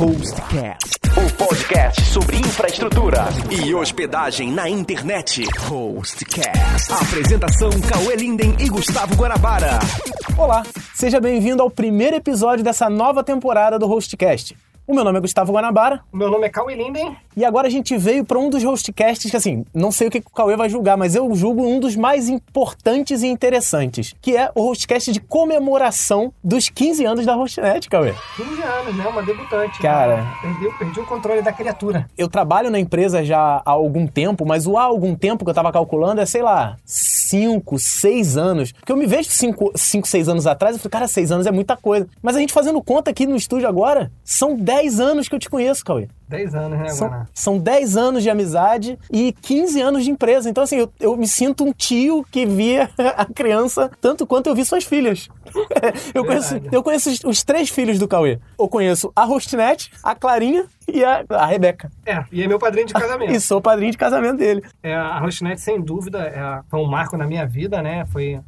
Hostcast, o podcast sobre infraestrutura e hospedagem na internet. Hostcast. Apresentação Cauê Linden e Gustavo Guarabara. Olá, seja bem-vindo ao primeiro episódio dessa nova temporada do Hostcast. O meu nome é Gustavo Guanabara. O meu nome é Cauê Linden. E agora a gente veio para um dos hostcasts que, assim, não sei o que o Cauê vai julgar, mas eu julgo um dos mais importantes e interessantes, que é o hostcast de comemoração dos 15 anos da Hostnet, Cauê. 15 anos, né? Uma debutante. Cara. Né? Perdi, perdi o controle da criatura. Eu trabalho na empresa já há algum tempo, mas o há algum tempo que eu tava calculando é, sei lá, 5, 6 anos. Porque eu me vejo 5, 6 anos atrás, eu falei, cara, 6 anos é muita coisa. Mas a gente fazendo conta aqui no estúdio agora, são 10 anos que eu te conheço, Cauê. 10 anos, né, são, são 10 anos de amizade e 15 anos de empresa. Então, assim, eu, eu me sinto um tio que via a criança tanto quanto eu vi suas filhas. eu, conheço, eu conheço os três filhos do Cauê. Eu conheço a Rostinete, a Clarinha e a, a Rebeca. É, e é meu padrinho de casamento. e sou padrinho de casamento dele. É, a Rostinete, sem dúvida, é, foi um marco na minha vida, né? Foi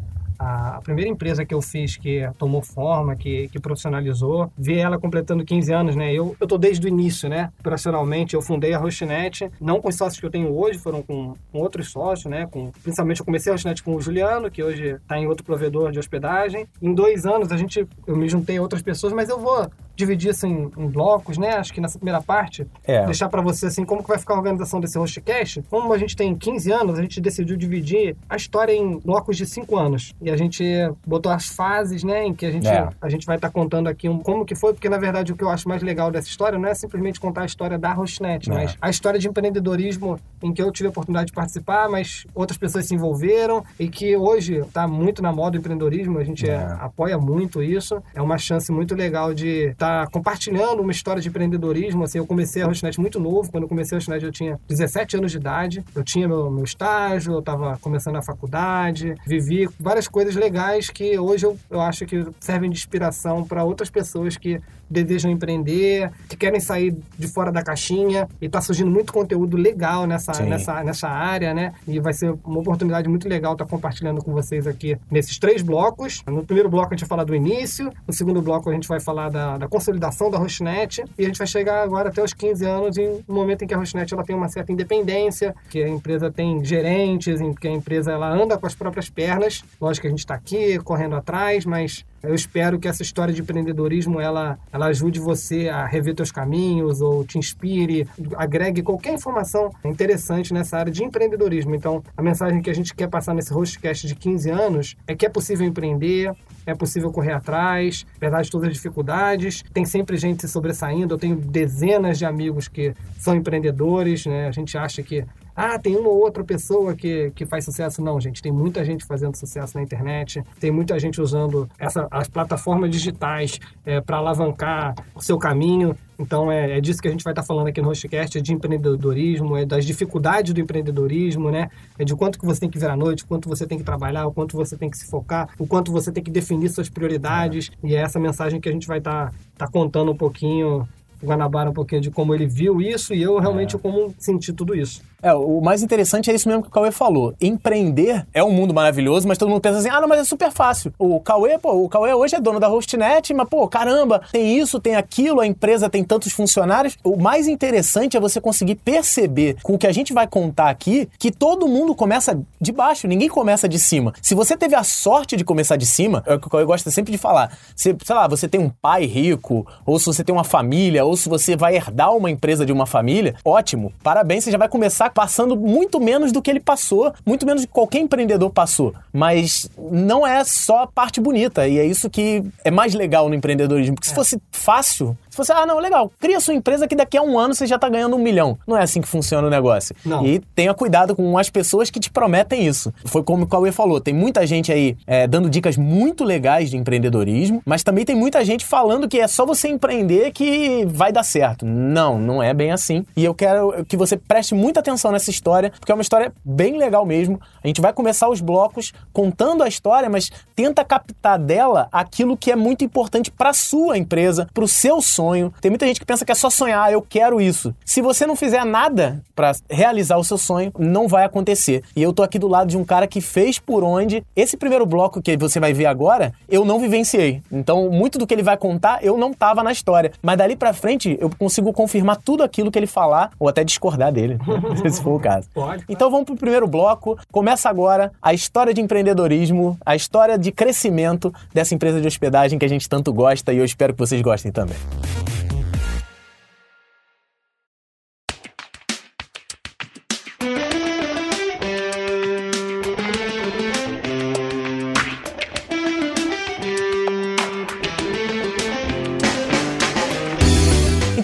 a primeira empresa que eu fiz que tomou forma, que, que profissionalizou, ver ela completando 15 anos, né? Eu, eu tô desde o início, né? Profissionalmente, eu fundei a Rochinet, não com os sócios que eu tenho hoje, foram com, com outros sócios, né? Com, principalmente eu comecei a Rochinet com o Juliano, que hoje está em outro provedor de hospedagem. Em dois anos a gente, eu me juntei a outras pessoas, mas eu vou dividir assim em blocos, né? Acho que nessa primeira parte, é. deixar para você assim como que vai ficar a organização desse hostcast. Como a gente tem 15 anos, a gente decidiu dividir a história em blocos de 5 anos. E a gente botou as fases, né, em que a gente é. a gente vai estar tá contando aqui um, como que foi, porque na verdade o que eu acho mais legal dessa história não é simplesmente contar a história da Hostnet, é. mas a história de empreendedorismo em que eu tive a oportunidade de participar, mas outras pessoas se envolveram e que hoje está muito na moda o empreendedorismo, a gente é. apoia muito isso. É uma chance muito legal de estar tá compartilhando uma história de empreendedorismo. Assim, eu comecei a Hostnet muito novo. Quando eu comecei a Hostnet, eu tinha 17 anos de idade. Eu tinha meu, meu estágio, eu estava começando a faculdade. Vivi várias coisas legais que hoje eu, eu acho que servem de inspiração para outras pessoas que desejam empreender, que querem sair de fora da caixinha. E está surgindo muito conteúdo legal nessa, nessa, nessa área, né? E vai ser uma oportunidade muito legal estar tá compartilhando com vocês aqui nesses três blocos. No primeiro bloco a gente vai falar do início, no segundo bloco a gente vai falar da, da consolidação da Rochinet e a gente vai chegar agora até os 15 anos em um momento em que a Rochinet ela tem uma certa independência, que a empresa tem gerentes, em que a empresa ela anda com as próprias pernas. Lógico que a gente está aqui correndo atrás, mas eu espero que essa história de empreendedorismo ela, ela ajude você a rever seus caminhos ou te inspire, agregue qualquer informação interessante nessa área de empreendedorismo. Então, a mensagem que a gente quer passar nesse hostcast de 15 anos é que é possível empreender, é possível correr atrás, apesar de todas as dificuldades. Tem sempre gente se sobressaindo. Eu tenho dezenas de amigos que são empreendedores, né? A gente acha que ah, tem uma ou outra pessoa que, que faz sucesso. Não, gente, tem muita gente fazendo sucesso na internet, tem muita gente usando essa, as plataformas digitais é, para alavancar o seu caminho. Então, é, é, disso que a gente vai estar tá falando aqui no Hostcast, é de empreendedorismo, é das dificuldades do empreendedorismo, né? É de quanto que você tem que ver à noite, quanto você tem que trabalhar, o quanto você tem que se focar, o quanto você tem que definir suas prioridades. E é essa mensagem que a gente vai estar tá, tá contando um pouquinho Guanabara um pouquinho de como ele viu isso e eu realmente é. como senti tudo isso. É, o mais interessante é isso mesmo que o Cauê falou. Empreender é um mundo maravilhoso, mas todo mundo pensa assim: ah, não, mas é super fácil. O Cauê, pô, o Cauê hoje é dono da Hostnet, mas, pô, caramba, tem isso, tem aquilo, a empresa tem tantos funcionários. O mais interessante é você conseguir perceber com o que a gente vai contar aqui que todo mundo começa de baixo, ninguém começa de cima. Se você teve a sorte de começar de cima, é o que o Cauê gosta sempre de falar. Se, sei lá, você tem um pai rico, ou se você tem uma família, ou se você vai herdar uma empresa de uma família, ótimo, parabéns, você já vai começar passando muito menos do que ele passou, muito menos do que qualquer empreendedor passou. Mas não é só a parte bonita, e é isso que é mais legal no empreendedorismo. Porque se é. fosse fácil, se você, ah, não, legal, cria sua empresa que daqui a um ano você já está ganhando um milhão. Não é assim que funciona o negócio. Não. E tenha cuidado com as pessoas que te prometem isso. Foi como o Cauê falou, tem muita gente aí é, dando dicas muito legais de empreendedorismo, mas também tem muita gente falando que é só você empreender que vai dar certo. Não, não é bem assim. E eu quero que você preste muita atenção nessa história, porque é uma história bem legal mesmo. A gente vai começar os blocos contando a história, mas tenta captar dela aquilo que é muito importante para sua empresa, para o seu sonho sonho. Tem muita gente que pensa que é só sonhar, eu quero isso. Se você não fizer nada para realizar o seu sonho, não vai acontecer. E eu tô aqui do lado de um cara que fez por onde esse primeiro bloco que você vai ver agora, eu não vivenciei. Então, muito do que ele vai contar, eu não tava na história. Mas dali para frente, eu consigo confirmar tudo aquilo que ele falar ou até discordar dele, se for o caso. Pode. Então vamos pro primeiro bloco. Começa agora a história de empreendedorismo, a história de crescimento dessa empresa de hospedagem que a gente tanto gosta e eu espero que vocês gostem também.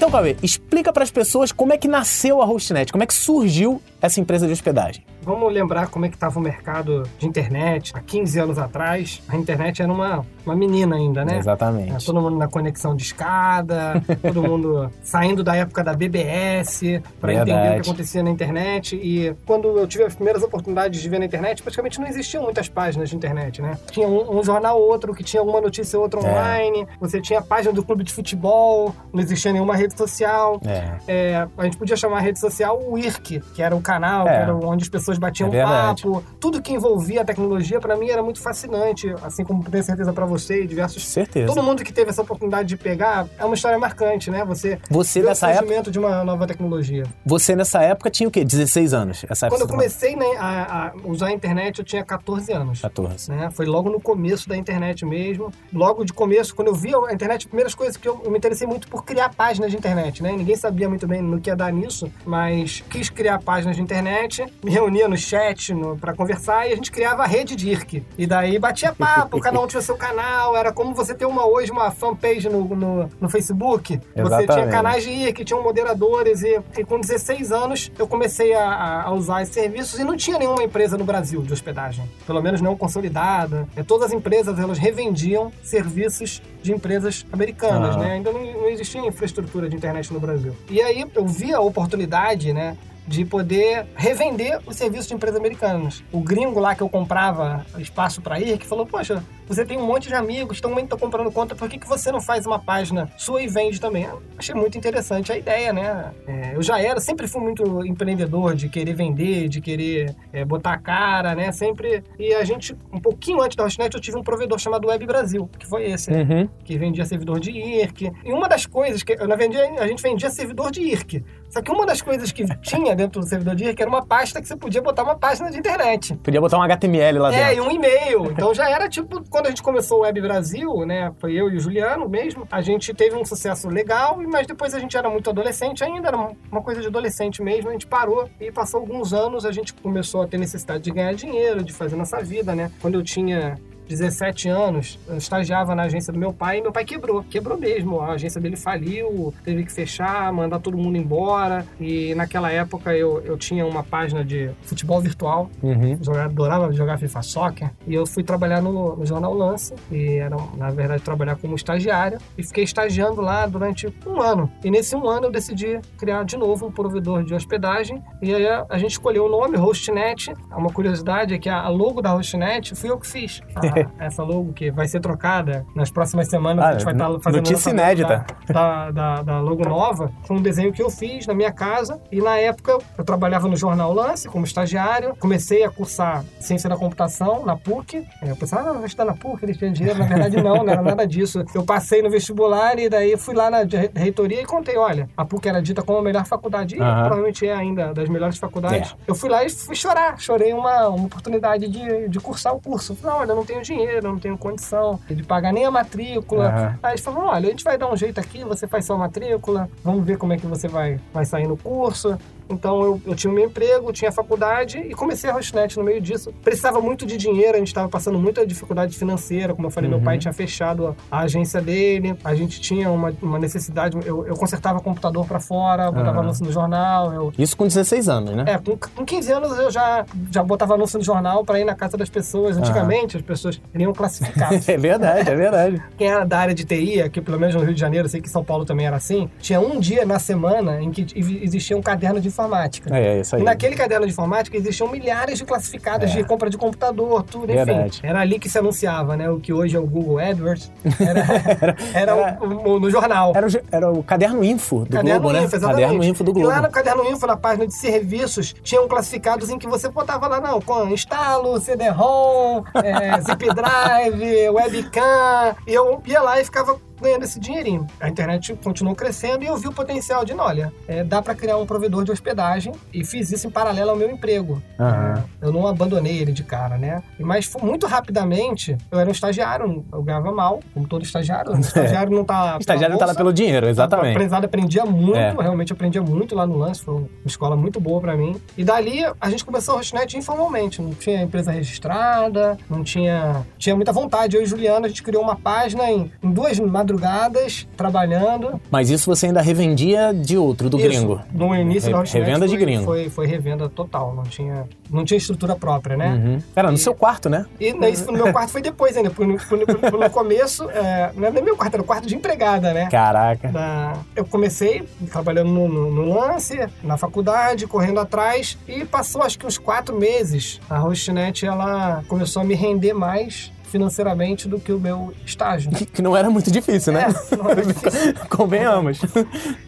Então, Cauê, explica para as pessoas como é que nasceu a Hostnet, como é que surgiu essa empresa de hospedagem. Vamos lembrar como é que estava o mercado de internet há 15 anos atrás. A internet era uma, uma menina ainda, né? Exatamente. Todo mundo na conexão de escada, todo mundo saindo da época da BBS para entender o que acontecia na internet. E quando eu tive as primeiras oportunidades de ver na internet, praticamente não existiam muitas páginas de internet, né? Tinha um, um jornal outro que tinha alguma notícia outra é. online. É. Você tinha a página do clube de futebol, não existia nenhuma rede social. É. É, a gente podia chamar a rede social o IRC, que era o canal, que é. era onde as pessoas batiam é papo. Tudo que envolvia a tecnologia, para mim, era muito fascinante. Assim como tenho certeza para você e diversos. Certeza. Todo mundo que teve essa oportunidade de pegar é uma história marcante, né? Você. Você nessa época. de uma nova tecnologia. Você nessa época tinha o quê? 16 anos? Essa Quando eu comecei né, a, a, usar a internet, eu tinha 14 anos. 14. Né? Foi logo no começo da internet mesmo. Logo de começo, quando eu vi a internet, as primeiras coisas que eu, eu me interessei muito por criar páginas de internet, né? Ninguém sabia muito bem no que ia dar nisso, mas quis criar páginas de internet, me reunia no chat para conversar e a gente criava a rede DIRC. E daí batia papo, cada um tinha seu canal, era como você ter uma hoje uma fanpage no, no, no Facebook. Exatamente. Você tinha canais de IRC, tinham moderadores e, e, com 16 anos eu comecei a, a, usar esses serviços e não tinha nenhuma empresa no Brasil de hospedagem, pelo menos não consolidada. É, todas as empresas elas revendiam serviços de empresas americanas, né? Ainda não, não existia infraestrutura de internet no Brasil. E aí eu vi a oportunidade, né? De poder revender os serviços de empresas americanas. O gringo lá que eu comprava espaço para ir, que falou, poxa, você tem um monte de amigos, mundo está comprando conta, por que, que você não faz uma página sua e vende também? Eu achei muito interessante a ideia, né? É, eu já era, sempre fui muito empreendedor de querer vender, de querer é, botar a cara, né? Sempre. E a gente, um pouquinho antes da Hostnet, eu tive um provedor chamado Web Brasil, que foi esse, né? uhum. que vendia servidor de IRC. E uma das coisas que. Na vendia, a gente vendia servidor de IRC. Só que uma das coisas que tinha dentro do servidor de IRC era uma pasta que você podia botar uma página de internet. Podia botar um HTML lá dentro. É, e um e-mail. Então já era tipo quando a gente começou o Web Brasil, né, foi eu e o Juliano mesmo, a gente teve um sucesso legal, mas depois a gente era muito adolescente ainda, era uma coisa de adolescente mesmo, a gente parou e passou alguns anos, a gente começou a ter necessidade de ganhar dinheiro, de fazer nossa vida, né? Quando eu tinha 17 anos, eu estagiava na agência do meu pai e meu pai quebrou. Quebrou mesmo. A agência dele faliu, teve que fechar, mandar todo mundo embora. E naquela época eu, eu tinha uma página de futebol virtual. Uhum. Jogar, adorava jogar FIFA Soccer. E eu fui trabalhar no, no Jornal Lance. E era, na verdade, trabalhar como estagiário. E fiquei estagiando lá durante um ano. E nesse um ano eu decidi criar de novo um provedor de hospedagem. E aí a, a gente escolheu o nome, HostNet. Uma curiosidade é que a logo da HostNet fui eu que fiz. A, essa logo que vai ser trocada nas próximas semanas. Ah, a gente vai estar tá fazendo notícia inédita. Da, da, da, logo nova. Foi um desenho que eu fiz na minha casa. E na época eu trabalhava no Jornal Lance como estagiário. Comecei a cursar Ciência da Computação na PUC. Eu pensava, ah, vou estudar na PUC, eles têm dinheiro. Na verdade, não, não era nada disso. Eu passei no vestibular e daí fui lá na reitoria e contei: olha, a PUC era dita como a melhor faculdade. E provavelmente é ainda das melhores faculdades. É. Eu fui lá e fui chorar. Chorei uma, uma oportunidade de, de cursar o curso. Falei, olha, não tenho dinheiro, eu não tenho condição de pagar nem a matrícula. Uhum. Aí eles falaram, olha, a gente vai dar um jeito aqui, você faz sua matrícula, vamos ver como é que você vai, vai sair no curso. Então eu, eu tinha o meu emprego, tinha faculdade e comecei a Rosnet no meio disso. Precisava muito de dinheiro, a gente estava passando muita dificuldade financeira. Como eu falei, uhum. meu pai tinha fechado a, agência dele, a gente tinha uma, uma necessidade. Eu, eu consertava computador para fora, botava uhum. anúncio no jornal. Eu... Isso com 16 anos, né? É, com, com 15 anos eu já, já botava anúncio no jornal para ir na casa das pessoas. Antigamente, uhum. as pessoas seriam classificados. É verdade, é verdade. Quem era da área de TI, aqui pelo menos no Rio de Janeiro, sei que São Paulo também era assim, tinha um dia na semana em que existia um caderno de informática. É, é isso aí. E naquele caderno de informática existiam milhares de classificados É. de compra de computador, tudo, enfim. Verdade. Era ali que se anunciava, né? O que hoje é o Google AdWords. Era, era, Era- o- o- no jornal. Era o, era o caderno info do Caderno Globo, né? Info, exatamente. Caderno info do E Globo. lá no Caderno Info, na página de serviços, tinham classificados em que você botava lá, não, com instalo, CD-ROM, é, zip drive, webcam. E eu ia lá e ficava ganhando esse dinheirinho. A internet continuou crescendo e eu vi o potencial de, olha, é, dá para criar um provedor de hospedagem e fiz isso em paralelo ao meu emprego. É, eu não abandonei ele de cara, né? Mas foi- muito rapidamente, eu era um estagiário, eu ganhava mal, como todo estagiário. O estagiário não tá... O estagiário não tá lá bolsa. pelo dinheiro, exatamente. Aprendizado, aprendia muito, É. realmente aprendia muito lá no lance, foi uma escola muito boa pra mim. E dali a gente começou a Hostnet informalmente, não tinha empresa registrada, não tinha, tinha muita vontade. Eu e Juliana, a gente criou uma página em, em duas madrugadas, trabalhando. Mas isso você ainda revendia de outro, do Isso, gringo. No início Re- da Hostnet revenda de foi, gringo. Foi, foi revenda total, não tinha, não tinha estrutura própria, né? Uhum. Era no seu quarto, né? E isso no meu quarto foi depois ainda, no, no- no começo, é, não era nem meu quarto, era o quarto de empregada, né? Caraca. da- eu comecei trabalhando no, no- no lance, na faculdade, correndo atrás, e passou acho que uns quatro meses. A Hostnet, ela começou a me render mais financeiramente do que o meu estágio. Que, que não era muito difícil, né? É, não era difícil. Convenhamos.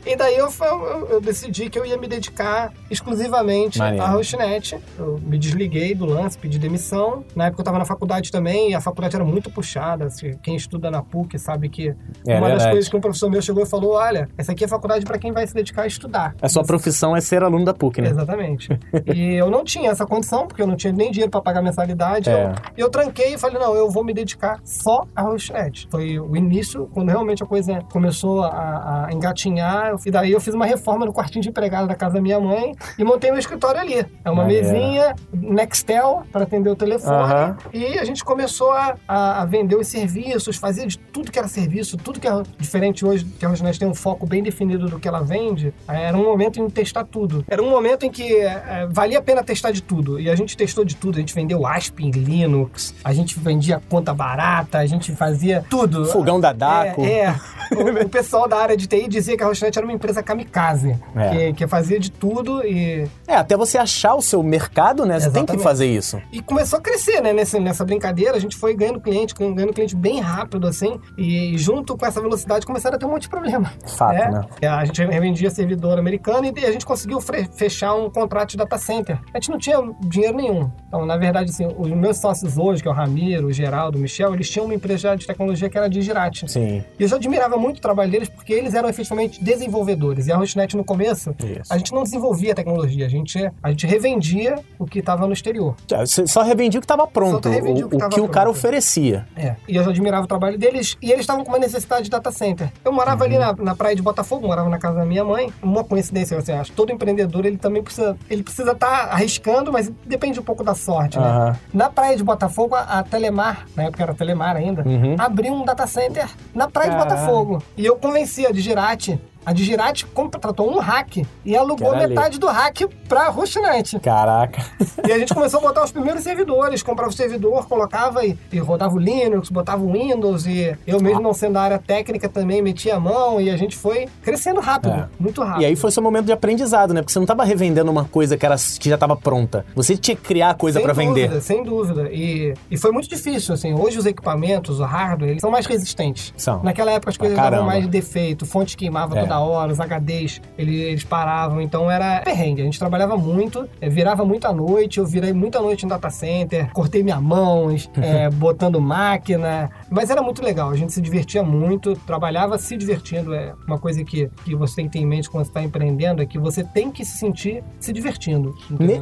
E daí eu, eu, eu decidi que eu ia me dedicar exclusivamente Maneiro. à Hostnet. Eu me desliguei do lance, pedi demissão. Na época eu estava na faculdade também, e a faculdade era muito puxada. assim, Quem estuda na PUC sabe que É uma das verdade. coisas que um professor meu chegou e falou: olha, essa aqui é a faculdade para quem vai se dedicar a estudar. A sua profissão é ser aluno da PUC, né? Exatamente. e eu não tinha essa condição, porque eu não tinha nem dinheiro para pagar mensalidade. É. Eu, eu tranquei e falei, não, eu vou me dedicar só à Hostnet. Foi o início, quando realmente a coisa começou a, a engatinhar. E daí eu fiz uma reforma no quartinho de empregado da casa da minha mãe e montei meu escritório ali. É uma Maneiro. mesinha, Nextel, para atender o telefone. Aham. E a gente começou a, a- a vender os serviços, fazia de tudo que era serviço, tudo que é diferente hoje, que a Hostnet tem um foco bem definido do que ela vende. eh, Era um momento em testar tudo. Era um momento em que eh, valia a pena testar de tudo. E a gente testou de tudo. A gente vendeu ASP em Linux, a gente vendia conta barata, a gente fazia tudo. Fogão da Daco. É, é. O, o pessoal da área de TI dizia que a Hostnet era uma empresa kamikaze, É. que, que fazia de tudo e É, até você achar o seu mercado, né? Você tem que Exatamente. fazer isso. E começou a crescer, né? Nessa, nessa brincadeira, a gente foi ganhando cliente, ganhando cliente bem rápido, assim. E junto com essa velocidade começaram a ter um monte de problema. Fato, né? É, A gente revendia servidor americano e a gente conseguiu fechar um contrato de data center. A gente não tinha dinheiro nenhum. Então, na verdade, assim, os meus sócios hoje, que é o Ramiro, o Geraldo, o Michel, eles tinham uma empresa de tecnologia que era a Digirati. Sim. E eu já admirava muito o trabalho deles porque eles eram efetivamente desenvolvedores. E a Hostnet, no começo, Isso. a gente não desenvolvia tecnologia, a gente, a gente revendia o que estava no exterior. Você só revendia o que estava pronto, o, o que o que o cara pronto. oferecia. É. E eu já admirava o trabalho deles. E eles estavam com uma necessidade de data center. Eu morava ali na, na praia de Botafogo, morava na casa da minha mãe. Uma coincidência, você acha? Todo empreendedor, ele também precisa... Ele precisa estar arriscando, mas depende um pouco da sorte, né? Aham. Na praia de Botafogo, a, a Telemar, na época era Telemar ainda, Uhum. abriu um data center na praia de Botafogo. E eu convenci a Digirati. A Digirati contratou um hack e alugou metade do hack pra Hostnet. Caraca. E a gente começou a botar os primeiros servidores, comprava o servidor, colocava e, e rodava o Linux, botava o Windows e eu mesmo não sendo da área técnica também metia a mão e a gente foi crescendo rápido, É. muito rápido. E aí foi seu momento de aprendizado, né? Porque você não tava revendendo uma coisa que, era, que já estava pronta. Você tinha que criar coisa sem pra dúvida, vender. Sem dúvida. E, e foi muito difícil, assim. Hoje os equipamentos, o hardware, eles são mais resistentes. São. Naquela época as coisas davam mais defeito, fonte queimava É. toda hora, os HDs, eles, paravam. Então era perrengue. A gente trabalhava muito, eh, virava muita noite, eu virei muita noite em data center, cortei minha mão, eh, botando máquina. Mas era muito legal, a gente se divertia muito, trabalhava se divertindo. É uma coisa que, que você tem que ter em mente quando você está empreendendo, é que você tem que se sentir se divertindo.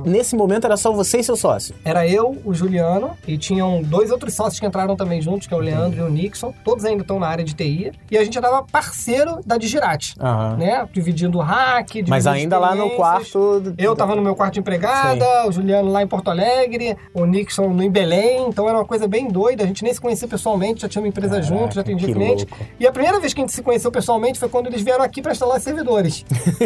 Nesse momento era só você e seu sócio. Era eu, o Juliano, e tinham dois outros sócios que entraram também juntos, que é o Leandro e o Nixon. Todos ainda estão na área de TI. E a gente andava parceiro da Digirati. Aham. né? Dividindo o hack, dividindo Mas ainda lá no quarto. Eu tava no meu quarto de empregada, o Juliano lá em Porto Alegre, o Nixon no em Belém, então era uma coisa bem doida. A gente nem se conhecia pessoalmente, já tinha uma empresa junto, já atendia cliente. louco. E a primeira vez que a gente se conheceu pessoalmente foi quando eles vieram aqui para instalar servidores.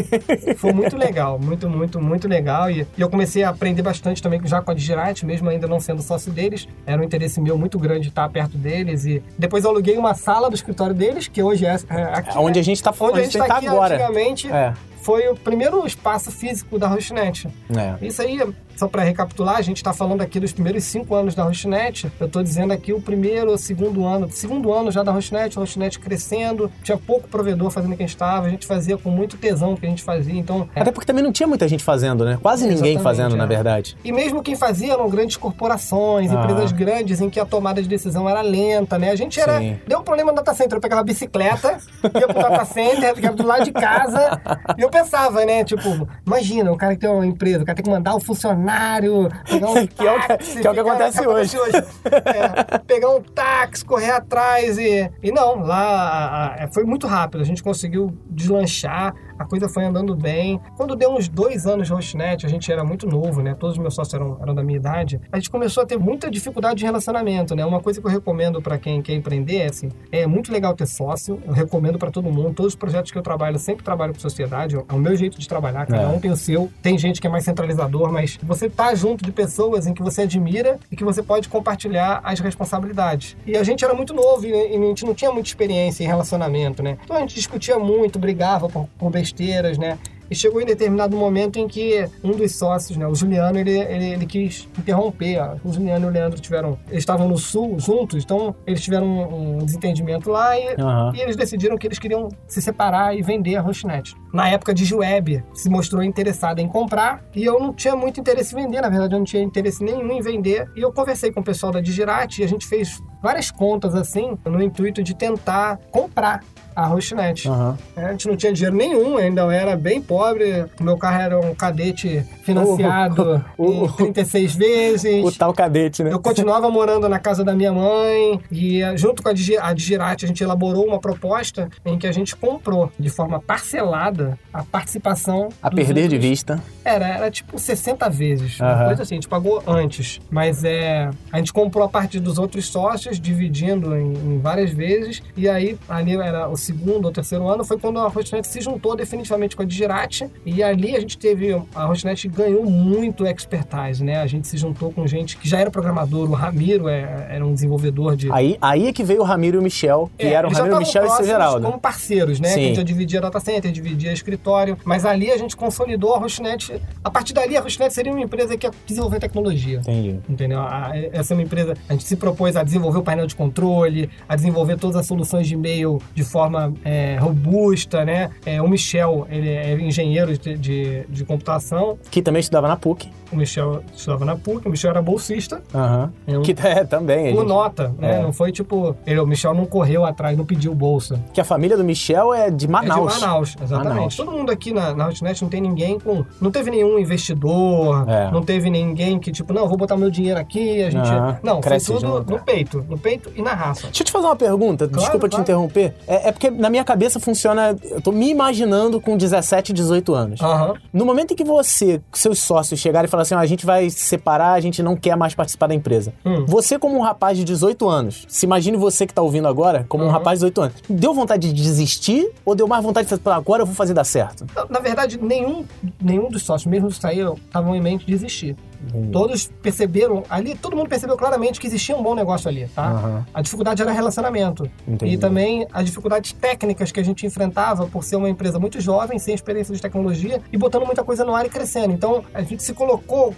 foi muito legal, muito, muito, muito legal. E, e eu comecei a aprender bastante também já com a Digirite, mesmo ainda não sendo sócio deles. Era um interesse meu muito grande estar perto deles. E depois eu aluguei uma sala do escritório deles, que hoje é, é aqui. Onde né? a gente tá Onde a gente tá aqui agora. antigamente. É. Foi o primeiro espaço físico da Rostnet. É. Isso aí, só para recapitular, a gente está falando aqui dos primeiros cinco anos da Rostnet. Eu estou dizendo aqui o primeiro ou segundo ano. Segundo ano já da Rostnet, a Rostnet crescendo. Tinha pouco provedor fazendo o que a gente estava. A gente fazia com muito tesão o que a gente fazia. Então, é. Até porque também não tinha muita gente fazendo, né? Quase ninguém fazendo, na é. verdade. E mesmo quem fazia eram grandes corporações, Ah. empresas grandes em que a tomada de decisão era lenta, né? A gente era. Sim. Deu um problema no data center. Eu pegava a bicicleta, ia pro data center, ficava do lado de casa. Eu pensava, né? Tipo, imagina, o cara que tem uma empresa, o cara tem que mandar um funcionário, pegar um Que é o que- táxi, é o que acontece hoje. É, pegar um táxi, correr atrás e. E não, lá foi muito rápido. A gente conseguiu deslanchar, a coisa foi andando bem. Quando deu uns dois anos de Hostnet, a gente era muito novo, né? Todos os meus sócios eram, eram da minha idade. A gente começou a ter muita dificuldade de relacionamento, né? Uma coisa que eu recomendo para quem quer empreender é assim: é muito legal ter sócio. Eu recomendo para todo mundo. Todos os projetos que eu trabalho, eu sempre trabalho com sociedade. É o meu jeito de trabalhar. Cada É. um tem o seu. Tem gente que é mais centralizador, mas você tá junto de pessoas em que você admira e que você pode compartilhar as responsabilidades. E a gente era muito novo e, e a gente não tinha muita experiência em relacionamento, né? Então a gente discutia muito, brigava por, por né? E chegou em determinado momento em que um dos sócios, né, o Juliano, ele, ele, ele quis interromper. O Juliano e o Leandro tiveram. Eles estavam no sul juntos, então eles tiveram um, um desentendimento lá e, Aham. e eles decidiram que eles queriam se separar e vender a Rostnet. Na época, a DigiWeb se mostrou interessada em comprar e eu não tinha muito interesse em vender. Na verdade, eu não tinha interesse nenhum em vender. E eu conversei com o pessoal da Digirate e a gente fez várias contas assim, no intuito de tentar comprar a Rostnet. Aham. É, A gente não tinha dinheiro nenhum, ainda era bem pobre. Meu carro era um cadete financiado O- o- em 36 vezes. O tal cadete, né? Eu continuava morando na casa da minha mãe e eh, junto com a, Digi, a Digirate a gente elaborou uma proposta em que a gente comprou de forma parcelada a participação A perder de outros- vista. Era, era tipo 60 vezes. Uma Aham. coisa assim, a gente pagou antes. Mas é. A gente comprou a partir dos outros sócios, dividindo em, em várias vezes. E aí, ali era o segundo ou terceiro ano, foi quando a Rostnet se juntou definitivamente com a Digirate. E ali a gente teve. A Rostnet ganhou muito expertise, né? A gente se juntou com gente que já era programador. O Ramiro é- era um desenvolvedor de. Aí, aí é que veio o Ramiro e o Michel, que É, eram o Ramiro, Michel e o próximos Geraldo. como parceiros, né? Sim. Que a gente já dividia data center, dividia escritório. Mas ali a gente consolidou a Rostnet. A partir dali, a Rostnet seria uma empresa que ia desenvolver tecnologia. Entendi. Entendeu? A- Essa é uma empresa. A gente se propôs a desenvolver o painel de controle, a desenvolver todas as soluções de e-mail de forma é, robusta, né? É, o Michel, ele é engenheiro de, de, de computação. Que também estudava na PUC. O Michel estudava na PUC, o Michel era bolsista. Aham. Eu- Que é, também. Por gente- nota, né? É. Não foi tipo. Ele, o Michel não correu atrás, não pediu bolsa. Que a família do Michel é de Manaus. É de Manaus, exatamente. Manaus. Todo mundo aqui na, na Hotnet não tem ninguém com. Não teve nenhum investidor, É. não teve ninguém que, tipo, não, vou botar meu dinheiro aqui, a gente. Aham, Não, foi cresce tudo junto. no peito. No peito e na raça. Deixa eu te fazer uma pergunta, desculpa te claro. interromper. É, é porque na minha cabeça funciona. Eu tô me imaginando com 17, 18 anos. Aham. No momento em que você, seus sócios chegarem e falar assim, ó, a gente vai se separar, a gente não quer mais participar da empresa. Hum. Você como um rapaz de 18 anos, se imagine você que tá ouvindo agora, como um Uhum. rapaz de 18 anos, deu vontade de desistir ou deu mais vontade de falar, agora eu vou fazer dar certo? Na- Na verdade, nenhum, nenhum dos sócios, mesmo os que saíram, estavam em mente de desistir. Todos perceberam, ali todo mundo percebeu claramente que existia um bom negócio ali, tá? Aham. A dificuldade era relacionamento. Entendi. E também as dificuldades técnicas que a gente enfrentava por ser uma empresa muito jovem, sem experiência de tecnologia e botando muita coisa no ar e crescendo. Então, a gente se colocou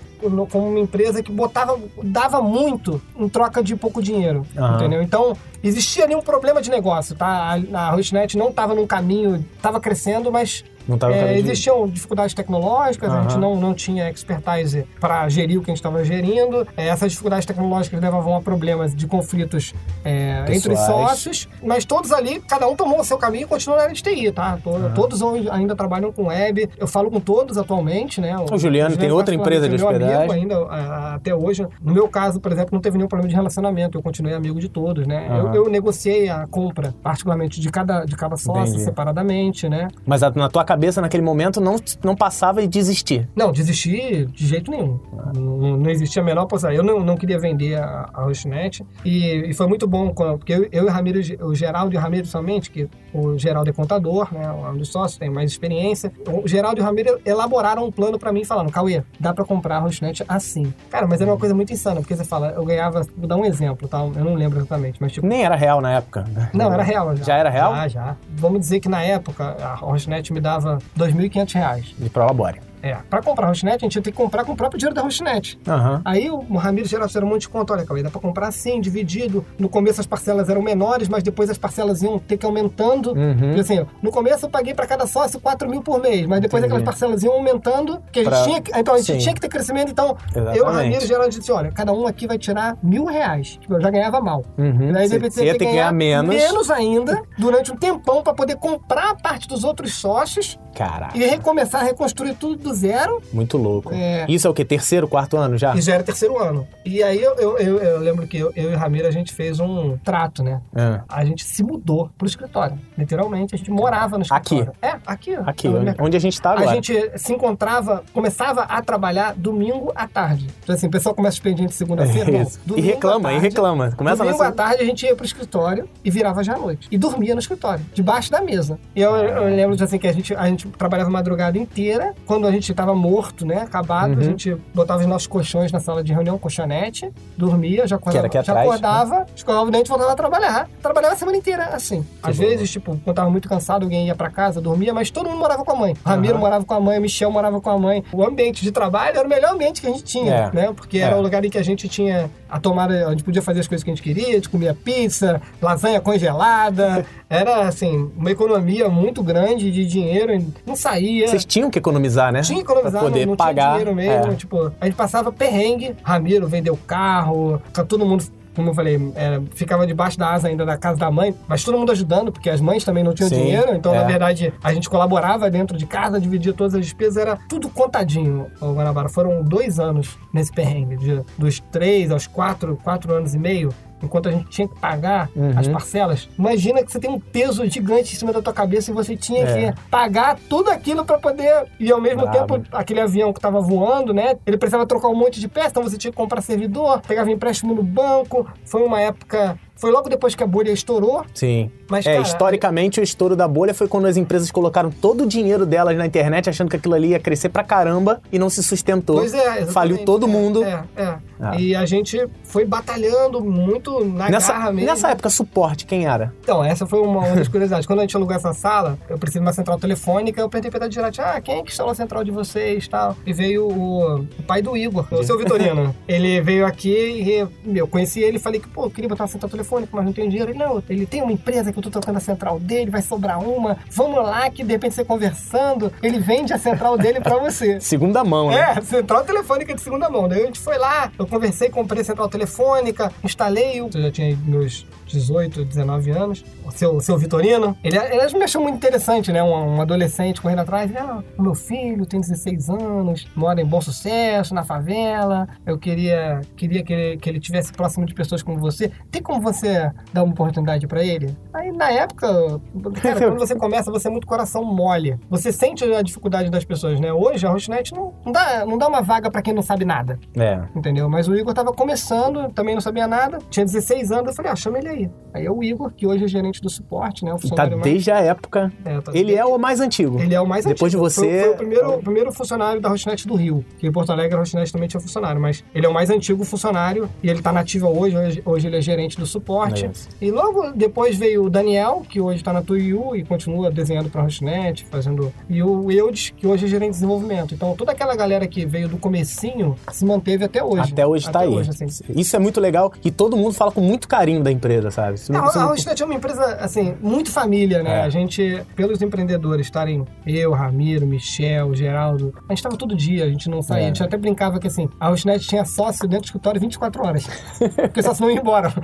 como uma empresa que botava, dava muito em troca de pouco dinheiro, Aham. entendeu? Então, existia ali um problema de negócio, tá? A, a Hostnet não estava num caminho, estava crescendo, mas Não tava É, existiam dificuldades tecnológicas, a gente não, não tinha expertise para gerir o que a gente estava gerindo. É, essas dificuldades tecnológicas levavam a problemas de conflitos é, entre sócios, mas todos ali, cada um tomou o seu caminho e continuou na área de TI, tá? To- Todos hoje ainda trabalham com web. Eu falo com todos atualmente, né? O Juliano tem outra empresa de amigo hospedagem. ainda até hoje. No meu caso, por exemplo, não teve nenhum problema de relacionamento. Eu continuei amigo de todos, né? Eu, Aham. eu negociei a compra, particularmente de cada, de cada sócio, Entendi. separadamente, né? Mas na tua cabeça, naquele momento, não, não passava e desistir. Não, desistir de jeito nenhum. Não, não existia a menor possibilidade. Eu não, não queria vender a, a Hostnet. E, e foi muito bom, porque eu, eu e o Ramiro, o Geraldo e o Ramiro somente, que o Geraldo é contador, né? Um dos sócios, tem mais experiência. O Geraldo e o Ramiro elaboraram um plano pra mim, falando: Cauê, dá pra comprar a Hostnet assim. Cara, mas era uma coisa muito insana, porque você fala, eu ganhava, vou dar um exemplo, tá? Eu não lembro exatamente, mas tipo. Nem era real na época. Não, era real. Já, Já era real? Já, já. Vamos dizer que na época a Hostnet me dava 2.500 reais. De prolabore. É, pra comprar a Hostnet, a gente ia ter que comprar com o próprio dinheiro da Hostnet. Aham. Aí o Ramiro geral fizeram um monte de conta. Olha, Cauê, dá pra comprar assim, dividido. No começo as parcelas eram menores, mas depois as parcelas iam ter que aumentando. Uhum. E assim, no começo eu paguei pra cada sócio 4 mil por mês, mas depois Entendi. aquelas parcelas iam aumentando, porque a gente Pra- tinha que, então a gente Sim. tinha que ter crescimento. Então, eu, Exatamente. Ramiro, geral, disse: olha, cada um aqui vai tirar mil reais. Tipo, eu já ganhava mal. Uhum. Daí, Você- você ia ter que ganhar menos. Menos ainda, durante um tempão, pra poder comprar a parte dos outros sócios Caraca, e recomeçar a reconstruir tudo do zero. muito louco. É. Isso é o quê? Terceiro, quarto ano já? E já era terceiro ano. E aí eu, eu, eu- eu lembro que eu, eu e o Ramiro a gente fez um trato, né? Ah, A gente se mudou pro escritório. Literalmente, a gente morava no Aqui? escritório. É, aqui. ó. aqui, No onde, onde a gente tá agora. A gente se encontrava, começava a trabalhar domingo à tarde. Então, assim, o pessoal começa expediente segunda-feira. Isso. E reclama, à e tarde. reclama. Começa domingo à tarde a gente ia pro escritório e virava já à noite. E dormia no escritório, debaixo da mesa. E eu, eu lembro de, assim que a gente, a gente trabalhava a madrugada inteira. Quando a gente tava morto, né, acabado, Uhum. a gente botava os nossos colchões na sala de reunião, colchonete, dormia, já acordava, já atrás, né? acordava, escovava o dente e voltava a trabalhar. Trabalhava a semana inteira assim. Às bom. vezes, tipo, quando tava muito cansado, alguém ia pra casa, dormia, mas todo mundo morava com a mãe. Ramiro Aham. morava com a mãe, o Michel morava com a mãe. O ambiente de trabalho era o melhor ambiente que a gente tinha, É. né? Porque era É. o lugar em que a gente tinha a tomada, a gente podia fazer as coisas que a gente queria, a gente comia pizza, lasanha congelada. Era, assim, uma economia muito grande de dinheiro, não saía. Vocês tinham que economizar, né? Tinha pra poder não, não pagar. tinha dinheiro mesmo. É. Tipo, a gente passava perrengue, Ramiro vendeu carro, tá todo mundo. Como eu falei, é, ficava debaixo da asa ainda da casa da mãe, mas todo mundo ajudando, porque as mães também não tinham Sim, dinheiro, então, é. na verdade, a gente colaborava dentro de casa, dividia todas as despesas, era tudo contadinho, ô Guanabara. Foram dois anos nesse perrengue, de- dos três aos quatro, quatro anos e meio, enquanto a gente tinha que pagar Uhum. as parcelas. Imagina que você tem um peso gigante em cima da tua cabeça e você tinha É. que pagar tudo aquilo para poder e ao mesmo tempo aquele avião que tava voando, né? Ele precisava trocar um monte de peças, então você tinha que comprar servidor, pegava empréstimo no banco. Foi uma época, foi logo depois que a bolha estourou, Sim. mas é, cara, historicamente, o estouro da bolha foi quando as empresas colocaram todo o dinheiro delas na internet, achando que aquilo ali ia crescer pra caramba e não se sustentou. Pois é, exatamente. Faliu todo É, mundo. É, é. Ah. E a gente foi batalhando muito na Nessa, garra mesmo. nessa época, suporte, quem era? Então, essa foi uma, uma das curiosidades. Quando a gente alugou essa sala, eu precisei de uma central telefônica, eu perguntei pra gerente, ah, quem é que instalou a central de vocês e tal? E veio o, o pai do Igor, o seu Vitorino. ele veio aqui e eu conheci ele e falei que, pô, eu queria botar uma central telefônica, mas não tenho dinheiro. Ele, não, ele tem uma empresa que eu tô trocando a central dele, vai sobrar uma, vamos lá que de repente você conversando, ele vende a central dele pra você. Segunda mão, né? É, central telefônica de segunda mão. Daí a gente foi lá, eu conversei, comprei a central telefônica, instalei. Eu já tinha meus 18, 19 anos. O seu, o seu Vitorino, ele, ele me achou muito interessante, né? Um, um adolescente correndo atrás. Ah, o meu filho tem 16 anos, mora em bom sucesso, na favela. Eu queria, queria que, ele, que ele tivesse próximo de pessoas como você. Tem como você dar uma oportunidade pra ele? Aí, na época, cara, quando você começa, você é muito coração mole. Você sente a dificuldade das pessoas, né? Hoje, a Hostnet não, não, dá, não dá uma vaga pra quem não sabe nada, É. entendeu? Mas o Igor tava começando, também não sabia nada, tinha 16 anos, eu falei, ah, chama ele aí. Aí é o Igor, que hoje é gerente do suporte, né? O tá funcionário mais- desde a época. É, tá- Ele é o mais antigo. ele é o mais Depois de antigo. você- Foi, foi o, primeiro, o primeiro funcionário da Hostnet do Rio. Que em Porto Alegre a Hostnet também tinha funcionário, mas ele é o mais antigo funcionário e ele tá nativo hoje. Hoje, hoje ele é gerente do suporte. É. E logo depois veio o Daniel, que hoje está na Tuiu e continua desenhando para a Rosnet, fazendo... E o Eudes, que hoje é gerente de desenvolvimento. Então toda aquela galera que veio do comecinho se manteve até hoje. Até hoje tá aí. hoje, assim. Isso é muito legal e todo mundo fala com muito carinho da empresa, sabe? Você É, não- você a não- Rosnet é uma empresa, assim, muito família, né? É. A gente, pelos empreendedores estarem eu, Ramiro, Michel, Geraldo, a gente tava todo dia, a gente não saía. É. A gente até brincava que, assim, a Rosnet tinha sócio dentro do escritório 24 horas. Porque só não ia embora.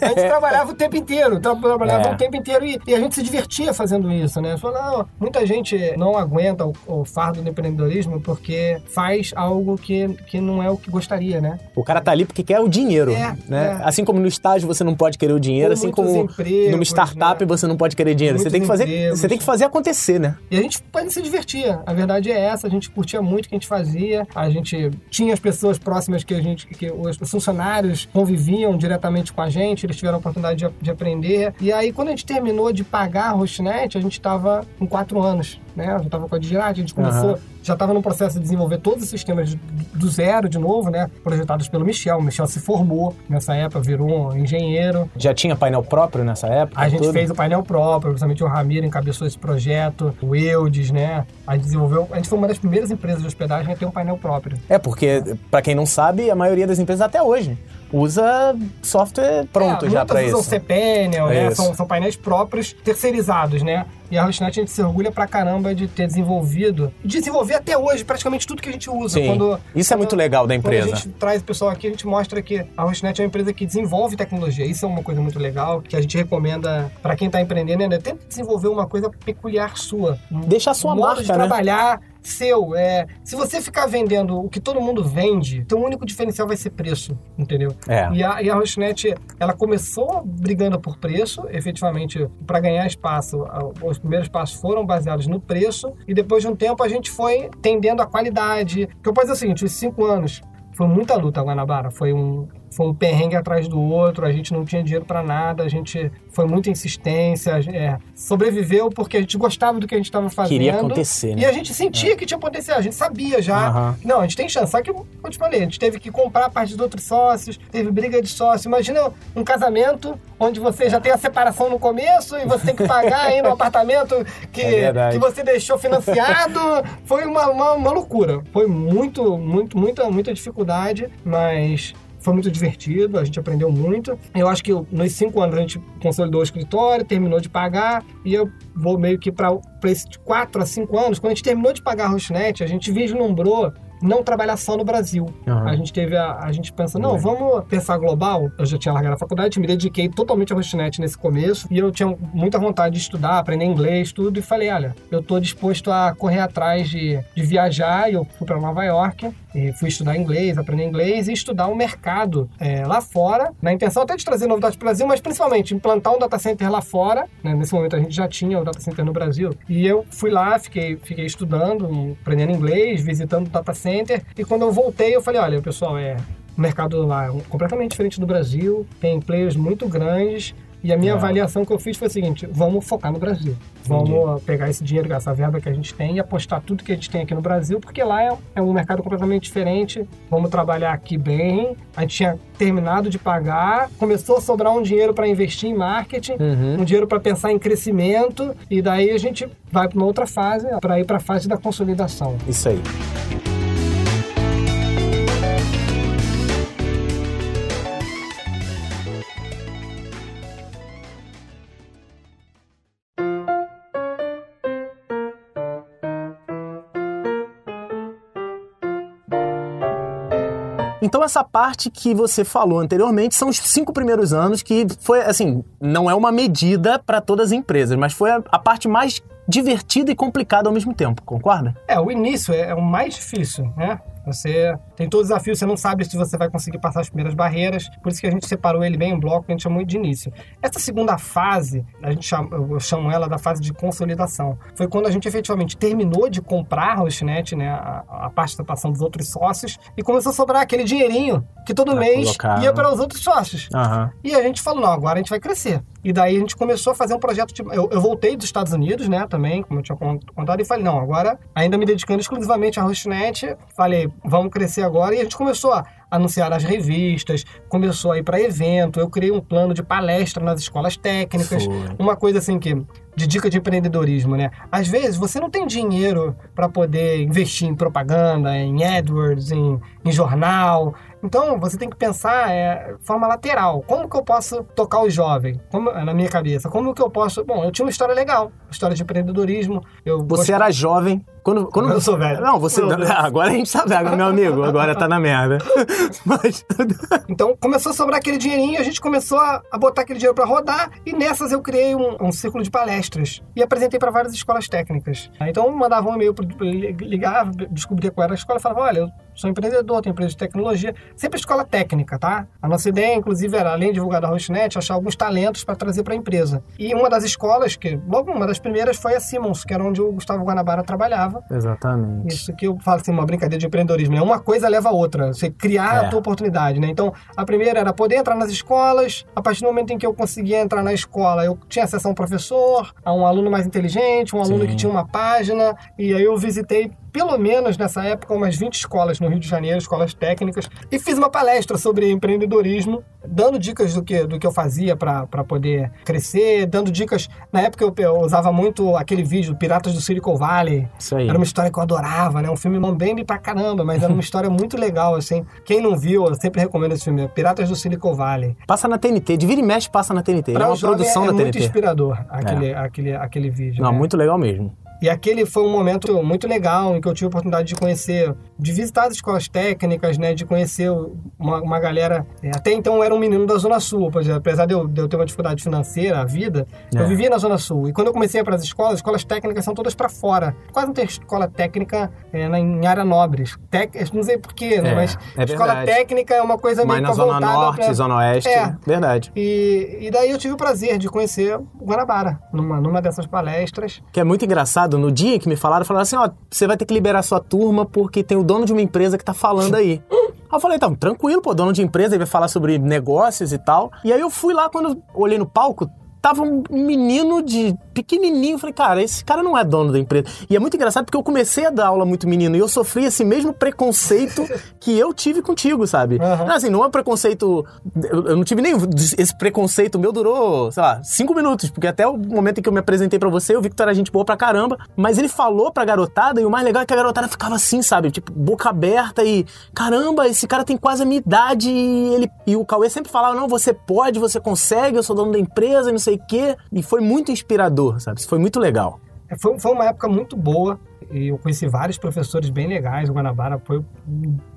a gente trabalhava o tempo inteiro, tra- trabalhava É. o tempo inteiro e, e a gente se divertia fazendo isso, né? Falou, não, muita gente não aguenta o, o fardo do empreendedorismo porque faz algo que, que não é o que gostaria, né? O cara tá ali porque quer o dinheiro, É, né? é. Assim como no estágio você não pode querer o dinheiro, assim como empregos, numa startup né? você não pode querer dinheiro. Você tem que fazer, empregos. você tem que fazer acontecer, né? E a gente pode se divertia. A verdade é essa, a gente curtia muito o que a gente fazia. A gente tinha as pessoas próximas que a gente, que os funcionários conviviam diretamente com a gente, eles tiveram a oportunidade de, de aprender. E aí, quando a gente terminou de pagar a Rostnet, a gente estava com quatro anos, né? Eu já estava com a Digirate, a gente começou, Aham. já estava no processo de desenvolver todos os sistemas do zero de novo, né? Projetados pelo Michel. O Michel se formou nessa época, virou um engenheiro. Já tinha painel próprio nessa época? A gente tudo? fez o painel próprio, principalmente o Ramiro encabeçou esse projeto, o Eudes, né? A gente desenvolveu. A gente foi uma das primeiras empresas de hospedagem a ter um painel próprio. É, porque, pra quem não sabe, a maioria das empresas até hoje usa software pronto É, já muitas pra usam isso. cPanel, né? Isso. São, são painéis próprios, terceirizados, né? E a Rosnet a gente se orgulha pra caramba de ter desenvolvido. Desenvolver até hoje praticamente tudo que a gente usa. Sim. Quando, Isso é quando- muito legal da Quando empresa. a gente traz o pessoal aqui, a gente mostra que a Rosnet é uma empresa que desenvolve tecnologia. Isso é uma coisa muito legal, que a gente recomenda pra quem tá empreendendo, né? Tenta desenvolver uma coisa peculiar sua. Deixa a sua marca, de né? trabalhar seu. É, se você ficar vendendo o que todo mundo vende, teu único diferencial vai ser preço, entendeu? É. E a, e a Rosnet, ela começou brigando por preço, efetivamente, para ganhar espaço. Os primeiros passos foram baseados no preço, e depois de um tempo a gente foi tendendo a qualidade. Que eu posso dizer o seguinte: os cinco anos foi muita luta, Guanabara. Foi um, foi um perrengue atrás do outro, a gente não tinha dinheiro para nada, a gente foi muita insistência, é, sobreviveu porque a gente gostava do que a gente estava fazendo. Queria acontecer, né? E a gente sentia que tinha potencial, a gente sabia já. Aham. Não, a gente tem chance. Só que, como eu te falei, a gente teve que comprar a parte dos outros sócios, teve briga de sócio. Imagina um casamento onde você já tem a separação no começo e você tem que pagar aí no apartamento que, É que você deixou financiado. Foi uma, uma, uma loucura. Foi muito, muito, muita, muita dificuldade, mas foi muito divertido, a gente aprendeu muito. Eu acho que eu- nos cinco anos a gente consolidou o escritório, terminou de pagar, e eu vou meio que para esses de quatro a cinco anos, quando a gente terminou de pagar a Rosnet, a gente vislumbrou não trabalhar só no Brasil. Aham. A gente teve a, a gente pensa, não, vamos pensar global. Eu já tinha largado a faculdade, me dediquei totalmente à Rosnet nesse começo e eu tinha muita vontade de estudar, aprender inglês, tudo e falei, olha, eu tô disposto a correr atrás de, de viajar e eu fui para Nova York e fui estudar inglês, aprender inglês e estudar o mercado é, lá fora, na intenção até de trazer novidades para o Brasil, mas principalmente implantar um data center lá fora. né? Nesse momento a gente já tinha o data center no Brasil e eu fui lá, fiquei, fiquei estudando, aprendendo inglês, visitando o data center e quando eu voltei eu falei, olha pessoal, é o mercado lá é um- completamente diferente do Brasil, tem players muito grandes. E a minha É. avaliação que eu fiz foi a seguinte: vamos focar no Brasil. Vamos pegar esse dinheiro, essa verba que a gente tem e apostar tudo que a gente tem aqui no Brasil, porque lá é, é um mercado completamente diferente. Vamos trabalhar aqui bem. A gente tinha terminado de pagar, começou a sobrar um dinheiro para investir em marketing, Uhum. um dinheiro para pensar em crescimento, e daí a gente vai para uma outra fase, para ir para a fase da consolidação. Isso aí. Então essa parte que você falou anteriormente são os cinco primeiros anos que foi assim, não é uma medida para todas as empresas, mas foi a, a parte mais divertida e complicada ao mesmo tempo, concorda? É, o início é, é o mais difícil, né? Você tem todo o desafio, você não sabe se você vai conseguir passar as primeiras barreiras, por isso que a gente separou ele bem em bloco, a gente chamou de início. Essa segunda fase, a gente chama, eu chamo ela da fase de consolidação. Foi quando a gente efetivamente terminou de comprar a Rosnet, né, a, a participação dos outros sócios, e começou a sobrar aquele dinheirinho que todo Pra mês colocar, ia né? para os outros sócios. Aham. E a gente falou, não, agora a gente vai crescer. E daí a gente começou a fazer um projeto de... Eu, eu voltei dos Estados Unidos, né, também, como eu tinha con- contado, e falei, não, agora, ainda me dedicando exclusivamente à Rosnet, falei, vamos crescer agora. E a gente começou a anunciar nas revistas, começou a ir para evento. Eu criei um plano de palestra nas escolas técnicas, Foi. uma coisa assim que de dica de empreendedorismo, né? Às vezes você não tem dinheiro para poder investir em propaganda, em AdWords, em, em jornal. Então você tem que pensar é, forma lateral. Como que eu posso tocar o jovem? Como, na minha cabeça. Como que eu posso. Bom, eu tinha uma história legal, história de empreendedorismo. Eu Você gost- era jovem. Quando, quando... Eu sou velho. Não, você. Eu- Agora a gente tá velho, meu amigo. Agora tá na merda. Mas. Então começou a sobrar aquele dinheirinho, a gente começou a, a botar aquele dinheiro para rodar e nessas eu criei um, um círculo de palestras e apresentei para várias escolas técnicas. Então mandava um e-mail, ligava, descobria qual era a escola falava: olha, eu sou empreendedor, tenho empresa de tecnologia, sempre escola técnica, tá? A nossa ideia, inclusive, era além de divulgar da Hostnet, achar alguns talentos para trazer para a empresa. E uma das escolas, que logo uma das primeiras foi a Simmons, que era onde o Gustavo Guanabara trabalhava. Exatamente. Isso que eu falo assim, uma brincadeira de empreendedorismo, né? Uma coisa leva a outra. Você criar É. a tua oportunidade, né? Então, a primeira era poder entrar nas escolas. A partir do momento em que eu conseguia entrar na escola, eu tinha acesso a um professor, a um aluno mais inteligente, um aluno Sim. que tinha uma página. E aí eu visitei, pelo menos nessa época, umas 20 escolas no Rio de Janeiro, escolas técnicas, e fiz uma palestra sobre empreendedorismo, dando dicas do que, do que eu fazia para poder crescer, dando dicas. Na época eu, eu usava muito aquele vídeo Piratas do Silicon Valley. Isso aí. Era uma história que eu adorava, né? Um filme mambembe pra caramba, mas era uma história muito legal, assim. Quem não viu, eu sempre recomendo esse filme. Piratas do Silicon Valley. Passa na TNT. De vira e mexe, passa na TNT. Pra é uma produção é, da muito TNT. inspirador, aquele, aquele, aquele vídeo. Não, né? muito legal mesmo. E aquele foi um momento muito legal em que eu tive a oportunidade de conhecer, de visitar as escolas técnicas, né? De conhecer uma, uma galera. é, Até então eu era um menino da Zona Sul, apesar de eu, de eu ter uma dificuldade financeira, a vida, É. eu vivia na Zona Sul. E quando eu comecei a ir para as escolas, as escolas técnicas são todas para fora. Quase não tem escola técnica é, na, em área nobres. Tec, não sei porquê, né? É, Mas é escola verdade. técnica é uma coisa Mas meio na que Zona Norte, pra- Zona Oeste. É. Verdade. E, e daí eu tive o prazer de conhecer o Guanabara numa, numa dessas palestras. Que é muito engraçado, no dia que me falaram, falaram assim, ó, você vai ter que liberar sua turma porque tem o dono de uma empresa que tá falando aí. Aí eu falei, então, tranquilo, pô, dono de empresa, ele vai falar sobre negócios e tal. E aí eu fui lá, quando olhei no palco, tava um menino de pequenininho. Falei, cara, esse cara não é dono da empresa. E é muito engraçado porque eu comecei a dar aula muito menino e eu sofri esse mesmo preconceito que eu tive contigo, sabe? Não, assim, não é um preconceito. Eu não tive nem. Esse preconceito meu durou, sei lá, cinco minutos, porque até o momento em que eu me apresentei pra você, eu vi que tu era gente boa pra caramba. Mas ele falou pra garotada, e o mais legal é que a garotada ficava assim, sabe? Tipo, boca aberta e. Caramba, esse cara tem quase a minha idade. E, ele, e o Cauê sempre falava: não, você pode, você consegue, eu sou dono da empresa, não sei o quê. E foi muito inspirador, sabe? Isso foi muito legal. É, Foi, foi uma época muito boa eu conheci vários professores bem legais. O Guanabara foi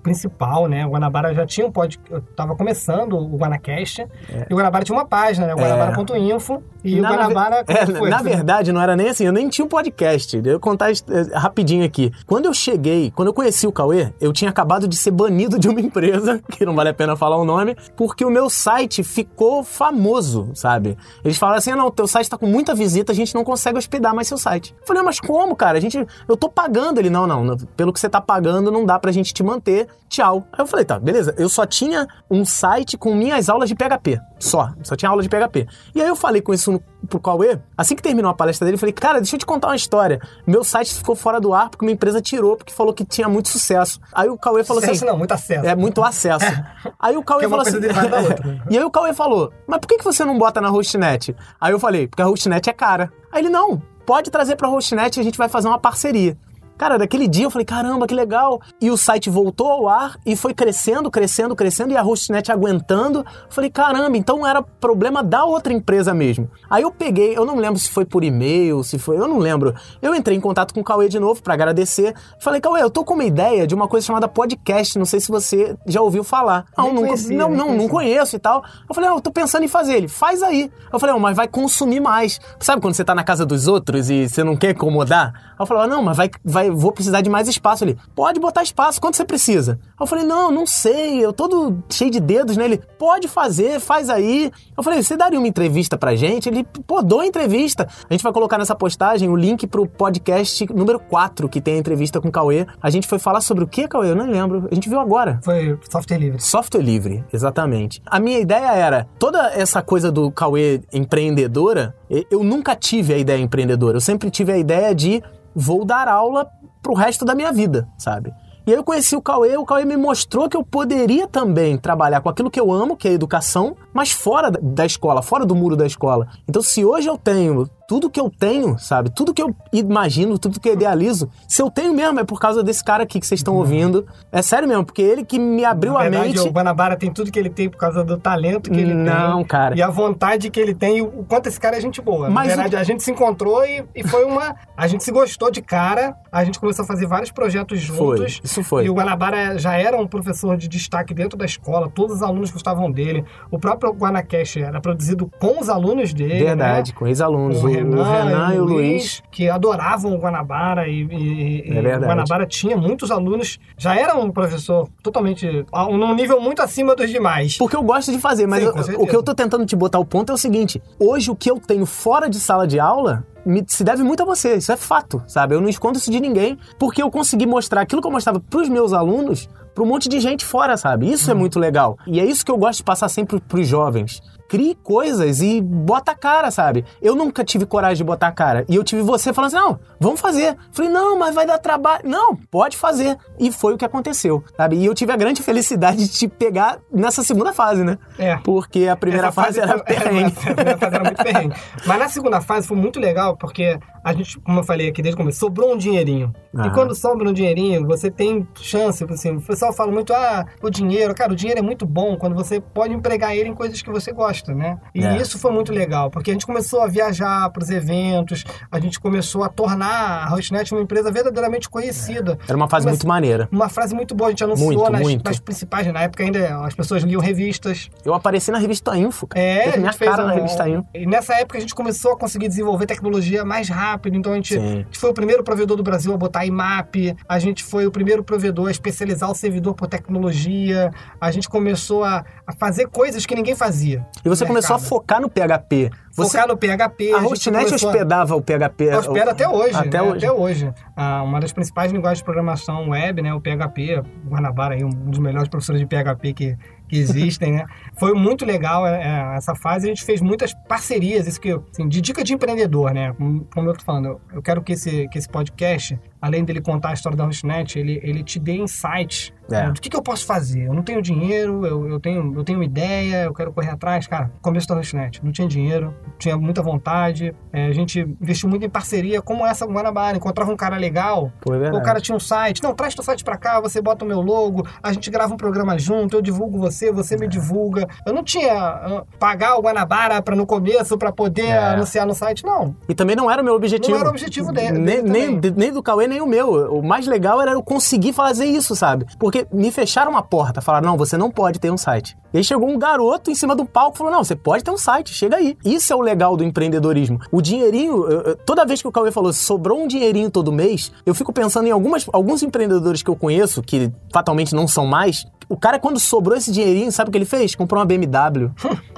principal, né? O Guanabara já tinha um pod... Eu tava começando o Guanacast e o Guanabara tinha uma página, né? O Guanabara.info e Na- o Guanabara... É, foi? na verdade, não era nem assim, eu nem tinha um podcast. Eu vou contar eh, rapidinho aqui. Quando eu cheguei, quando eu conheci o Cauê, eu tinha acabado de ser banido de uma empresa, que não vale a pena falar o nome, porque o meu site ficou famoso, sabe? Eles falaram assim: ah, não, teu site tá com muita visita, a gente não consegue hospedar mais seu site. Eu falei, mas como, cara? A gente, eu tô pagando. Ele, não, não, não, pelo que você tá pagando, não dá pra gente te manter. Tchau. Aí eu falei, tá, beleza. Eu só tinha um site com minhas aulas de PHP. Só. Só tinha aula de PHP. E aí eu falei com isso no, pro Cauê. Assim que terminou a palestra dele, eu falei, cara, deixa eu te contar uma história. Meu site ficou fora do ar porque uma empresa tirou, porque falou que tinha muito sucesso. Aí o Cauê falou Sucesso assim. não, muito acesso. É muito acesso. Aí o Cauê é falou assim. e aí o Cauê falou: Mas por que que você não bota na Hostnet? Aí eu falei: Porque a Hostnet é cara. Aí ele: Não, pode trazer pra Hostnet e a gente vai fazer uma parceria. Cara, daquele dia eu falei, caramba, que legal. E o site voltou ao ar e foi crescendo, crescendo, crescendo, e a Hostnet aguentando. Falei, caramba, então era problema da outra empresa mesmo. Aí eu peguei, eu não lembro se foi por e-mail, se foi, eu não lembro. Eu entrei em contato com o Cauê de novo pra agradecer. Falei, Cauê, eu tô com uma ideia de uma coisa chamada podcast, não sei se você já ouviu falar. Nem não, conhecia, não, não, não conheço e tal. Eu falei, ah, eu tô pensando em fazer ele. Faz aí. Eu falei, oh, mas vai consumir mais. Sabe quando você tá na casa dos outros e você não quer incomodar? Eu falei, ah, não, mas vai, vai, vou precisar de mais espaço ali. Pode botar espaço, quanto você precisa? Eu falei, não, não sei, eu todo cheio de dedos nele. Pode fazer, faz aí. Eu falei, você daria uma entrevista pra gente? Ele, pô, dou a entrevista. A gente vai colocar nessa postagem o link pro podcast número 4, que tem a entrevista com o Cauê. A gente foi falar sobre o que, Cauê? Eu não lembro. A gente viu agora. Foi software livre. Software livre, exatamente. A minha ideia era, toda essa coisa do Cauê empreendedora, eu nunca tive a ideia empreendedora. Eu sempre tive a ideia de vou dar aula pro resto da minha vida, sabe? E aí eu conheci o Cauê, o Cauê me mostrou que eu poderia também trabalhar com aquilo que eu amo, que é a educação, mas fora da escola, fora do muro da escola. Então, se hoje eu tenho tudo que eu tenho, sabe? Tudo que eu imagino, tudo que eu idealizo, se eu tenho mesmo, é por causa desse cara aqui que vocês estão ouvindo. É sério mesmo, porque ele que me abriu Na a verdade, mente. o Guanabara tem tudo que ele tem por causa do talento que ele tem. Não, cara. E a vontade que ele tem, o quanto esse cara é gente boa. Mas Na verdade, a gente se encontrou e, e foi uma. A gente se gostou de cara, a gente começou a fazer vários projetos Foi, juntos. isso foi. E o Guanabara já era um professor de destaque dentro da escola, todos os alunos gostavam dele. O próprio Guanacash era produzido com os alunos dele. Verdade, né? com ex-alunos. Com O, o Renan e o Luiz. que adoravam o Guanabara e, e- e É verdade. o Guanabara tinha muitos alunos, já era um professor totalmente, num nível muito acima dos demais. Porque eu gosto de fazer, mas Sim, eu- o que eu tô tentando te botar o ponto é o seguinte: hoje o que eu tenho fora de sala de aula se deve muito a você, isso é fato, sabe? Eu não escondo isso de ninguém, porque eu consegui mostrar aquilo que eu mostrava pros meus alunos, pra um monte de gente fora, sabe? Isso é Uhum. muito legal. E é isso que eu gosto de passar sempre pros jovens. Crie coisas e bota a cara, sabe? Eu nunca tive coragem de botar a cara. E eu tive você falando assim: não, vamos fazer. Falei, não, mas vai dar trabalho. Não, pode fazer. E foi o que aconteceu, sabe? E eu tive a grande felicidade de te pegar nessa segunda fase, né? É. Porque a primeira Essa fase, era foi- perrengue. A primeira fase era muito perrengue. Mas na segunda fase foi muito legal, porque a gente, como eu falei aqui desde o começo, sobrou um dinheirinho. Ah. E quando sobra um dinheirinho, você tem chance, assim, o pessoal fala muito, ah, o dinheiro, cara, o dinheiro é muito bom quando você pode empregar ele em coisas que você gosta, né? E É. isso foi muito legal, porque a gente começou a viajar para os eventos, a gente começou a tornar a Hostnet uma empresa verdadeiramente conhecida. Era uma fase muito maneira. Uma frase muito boa, a gente anunciou Muito, nas, muito. nas principais, na época ainda as pessoas liam revistas, Eu apareci na revista Info, cara. é, Teve a minha gente fez cara na um- revista Info. E nessa época a gente começou a conseguir desenvolver tecnologia mais rápido. Então a gente, a foi o primeiro provedor do Brasil a botar IMAP, a gente foi o primeiro provedor a especializar o servidor por tecnologia, a gente começou a, a fazer coisas que ninguém fazia. E você começou a focar no PHP. Você, Focar no PHP. a gente Hostnet começou a- hospedava o PHP. Hospeda até hoje. Até né? hoje. Até hoje. Ah, uma das principais linguagens de programação web, né? O PHP. O Guanabara aí, um dos melhores professores de PHP que, que existem, né? Foi muito legal é, é, essa fase. A gente fez muitas parcerias, isso que, assim, de dica de empreendedor, né? Como, eu tô falando, eu quero que esse, que esse podcast, além dele contar a história da Hostnet, ele, ele te dê insights É. né, do que, que eu posso fazer. Eu não tenho dinheiro, eu, eu, tenho, eu tenho uma ideia, eu quero correr atrás. Cara, começo da Hostnet, não tinha dinheiro, tinha muita vontade. é, a gente investiu muito em parceria, como essa com Guanabara. Encontrava um cara legal, Pô, é o cara tinha um site. Não, traz teu site pra cá, você bota o meu logo, a gente grava um programa junto, eu divulgo você, você É. me divulga. Eu não tinha ah, pagar o Guanabara pra, no começo para poder É. anunciar no site, não. E também não era o meu objetivo. Não era o objetivo dele- Nem, nem, nem do Cauê, nem o meu. O mais legal era eu conseguir fazer isso, sabe? Porque me fecharam uma porta, falaram, não, você não pode ter um site. E aí chegou um garoto em cima do palco e falou, não, você pode ter um site, chega aí. Isso é o legal do empreendedorismo. O dinheirinho, eu- eu- toda vez que o Cauê falou, sobrou um dinheirinho todo mês, eu fico pensando em algumas, alguns empreendedores que eu conheço, que fatalmente não são mais, o cara quando sobrou esse dinheirinho, sabe o que ele fez? Comprou uma BMW,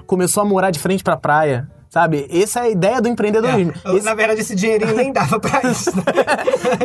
começou a morar de frente pra praia. Sabe? Essa é a ideia do empreendedorismo. É, Esse- Na verdade, esse dinheirinho nem dava pra isso. né?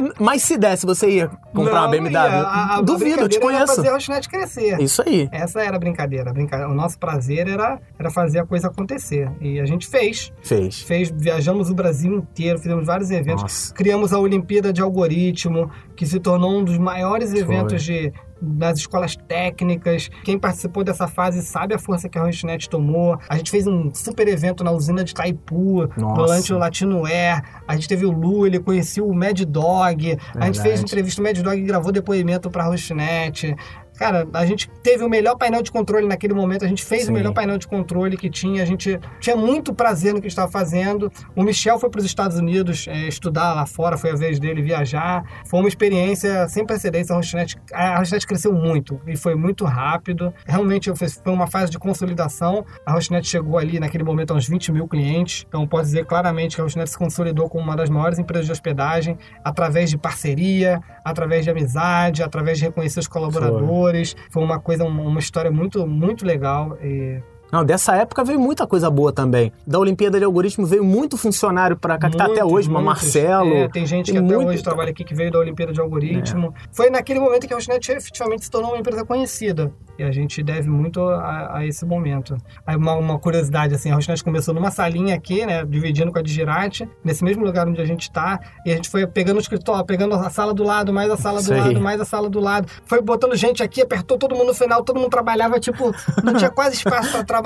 Mas se desse, você ia comprar uma Não, BMW? ia. A- a Duvido, te brincadeira era conheço. fazer a crescer. Isso aí. Essa era a brincadeira. a brinca- O nosso prazer era, era fazer a coisa acontecer. E a gente fez. Fez. fez. Viajamos o Brasil inteiro, fizemos vários eventos. Nossa. Criamos a Olimpíada de Algoritmo, que se tornou um dos maiores eventos de das escolas técnicas. Quem participou dessa fase sabe a força que a Hostnet tomou. A gente fez um super evento na usina de Taipu, durante o Latino Air. A gente teve o Lu, ele conhecia o Mad Dog. A gente Verdade. fez entrevista, o Mad Dog gravou depoimento para a Hostnet. Cara, a gente teve o melhor painel de controle naquele momento, a gente fez Sim. o melhor painel de controle que tinha, a gente tinha muito prazer no que estava fazendo. O Michel foi para os Estados Unidos é, estudar lá fora, foi a vez dele viajar. Foi uma experiência sem precedentes. A Hostnet, a Hostnet cresceu muito e foi muito rápido. Realmente foi uma fase de consolidação. A Hostnet chegou ali naquele momento a uns 20 mil clientes. Então posso dizer claramente que a Hostnet se consolidou como uma das maiores empresas de hospedagem através de parceria, através de amizade, através de reconhecer os colaboradores. Foi uma coisa, uma uma história muito, muito legal. E Não, dessa época veio muita coisa boa também. Da Olimpíada de Algoritmo veio muito funcionário pra cá, que tá até hoje, muitos. Marcelo. É, tem gente que tem até muito- hoje trabalha aqui que veio da Olimpíada de Algoritmo. Foi naquele momento que a Rosnet efetivamente se tornou uma empresa conhecida. E a gente deve muito a, a esse momento. Aí uma, uma curiosidade, assim, a Rosnet começou numa salinha aqui, né, dividindo com a Digirate, nesse mesmo lugar onde a gente tá, e a gente foi pegando o escritório, pegando a sala do lado, mais a sala Isso do aí. lado, mais a sala do lado. Foi botando gente aqui, apertou todo mundo no final, todo mundo trabalhava, tipo, não tinha quase espaço para trabalhar.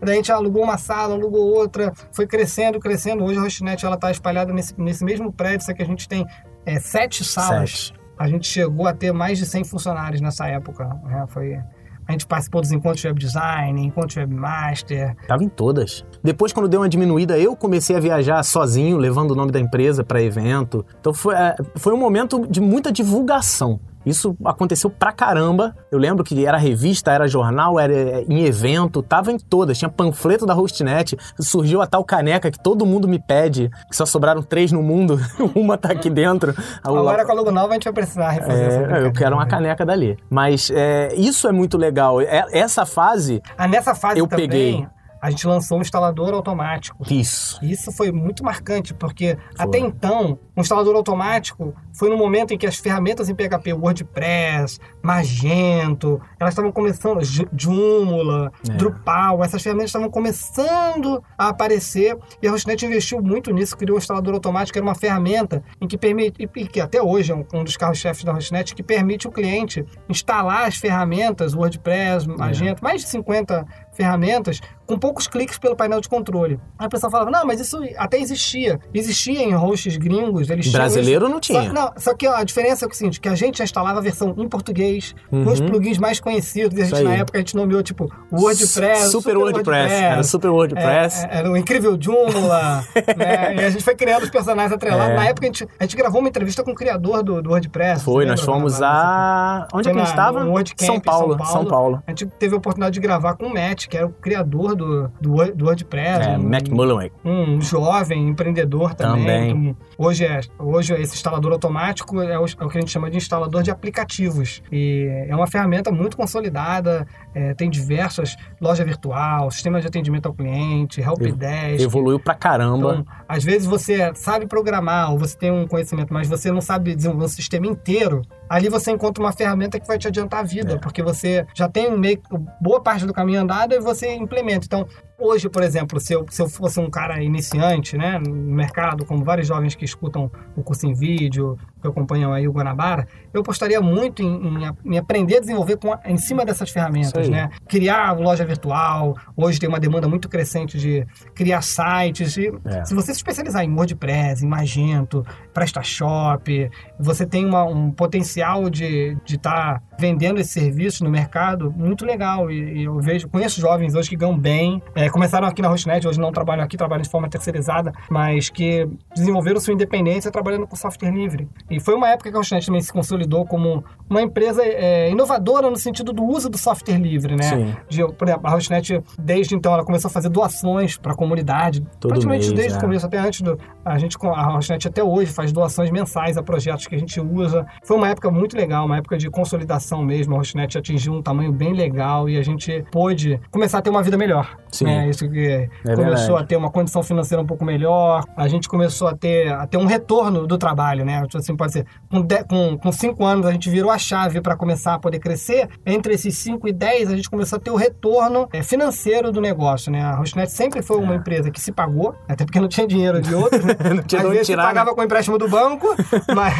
Daí a gente alugou uma sala, alugou outra, foi crescendo, crescendo. Hoje a Rosnet ela tá espalhada nesse, nesse mesmo prédio, só que a gente tem é, sete salas. Sete. A gente chegou a ter mais de 100 funcionários nessa época. né? Foi... A gente participou dos encontros de web design, encontros de webmaster. Tava em todas. Depois, quando deu uma diminuída, eu comecei a viajar sozinho, levando o nome da empresa para evento. Então foi, é, foi um momento de muita divulgação. Isso aconteceu pra caramba. Eu lembro que era revista, era jornal, era é, em evento, tava em todas. Tinha panfleto da Hostnet, surgiu a tal caneca que todo mundo me pede, que só sobraram três no mundo, uma tá aqui dentro. Agora com a logo nova a gente vai precisar refazer essa É, eu brincadeira, quero uma né? caneca dali. Mas é, isso é muito legal. É- essa fase, Ah, nessa fase Eu também, peguei. A gente lançou um instalador automático. isso. E Isso foi muito marcante, porque até então, o instalador automático foi no momento em que as ferramentas em PHP, WordPress, Magento, elas estavam começando, Joomla, É. Drupal, essas ferramentas estavam começando a aparecer e a Hostnet investiu muito nisso, criou o instalador automático, era uma ferramenta em que permite, e que até hoje é um, um dos carros-chefes da Hostnet, que permite o cliente instalar as ferramentas, WordPress, É. Magento, mais de 50 ferramentas, com poucos cliques pelo painel de controle. Aí o pessoal falava, não, mas isso até existia. Existia em hosts gringos, eles tinham Brasileiro isso. não tinha. Só, não, só que ó, a diferença é o seguinte, que a gente já instalava a versão em português, com os Uhum. plugins mais conhecidos, e a Isso gente na aí. época a gente nomeou, tipo, WordPress, Super, WordPress. Era Super WordPress. é, é, era o incrível Joomla, né? E a gente foi criando os personagens atrelados. É. Na época a gente, a gente gravou uma entrevista com o criador do, do WordPress. Foi, nós fomos a. Onde é que a gente estava? São Paulo, São. Paulo. A gente teve a oportunidade de gravar com o Matt, que era o criador do, do, do WordPress. É, um, Matt Mullenweg. um jovem empreendedor também. Também. Então, hoje, é, hoje esse instalador automático é o, é o que a gente chama de instalador de aplicativos. E é uma ferramenta muito consolidada, é, tem diversas loja virtual, sistema de atendimento ao cliente, helpdesk. Evoluiu pra caramba. Então, às vezes você sabe programar ou você tem um conhecimento, mas você não sabe desenvolver um sistema inteiro. Ali você encontra uma ferramenta que vai te adiantar a vida, É. porque você já tem meio boa parte do caminho andado e você implementa. Então, hoje, por exemplo, se eu, se eu fosse um cara iniciante, né, no mercado, como vários jovens que escutam o curso em vídeo, que acompanham aí o Guanabara, eu apostaria muito em, em- em aprender a desenvolver com em cima dessas ferramentas, né? Criar loja virtual. Hoje tem uma demanda muito crescente de criar sites. É. Se você se especializar em WordPress, em Magento, PrestaShop, você tem uma- um potencial de estar vendendo esse serviço no mercado muito legal. E, e eu vejo, conheço jovens hoje que ganham bem, é, começaram aqui na Hostnet, hoje não trabalham aqui, trabalham de forma terceirizada, mas que desenvolveram sua independência trabalhando com software livre. E foi uma época que a Hostnet também se consolidou como uma empresa é, inovadora no sentido do uso do software livre, né? Sim. De, por exemplo, a Hostnet, desde então, ela começou a fazer doações para a comunidade. Todo praticamente mês, desde é. o começo, até antes do. A gente, a Hostnet até hoje, faz doações mensais a projetos que a gente usa. Foi uma época muito legal, uma época de consolidação mesmo. A Hostnet atingiu um tamanho bem legal e a gente pôde começar a ter uma vida melhor. Sim. Né? Isso que É começou verdade. a ter uma condição financeira um pouco melhor. A gente começou a ter, a ter um retorno do trabalho, né? Tipo Assim, pode ser, com, de- com, com cinco anos a gente virou a chave para começar a poder crescer. Entre esses 5 e 10, a gente começou a ter o retorno é, financeiro do negócio, né? A Hostnet sempre foi uma empresa que se pagou, até porque não tinha dinheiro de outros, né? É. Não tinha Às vezes tirar, né? pagava com o empréstimo do banco, mas,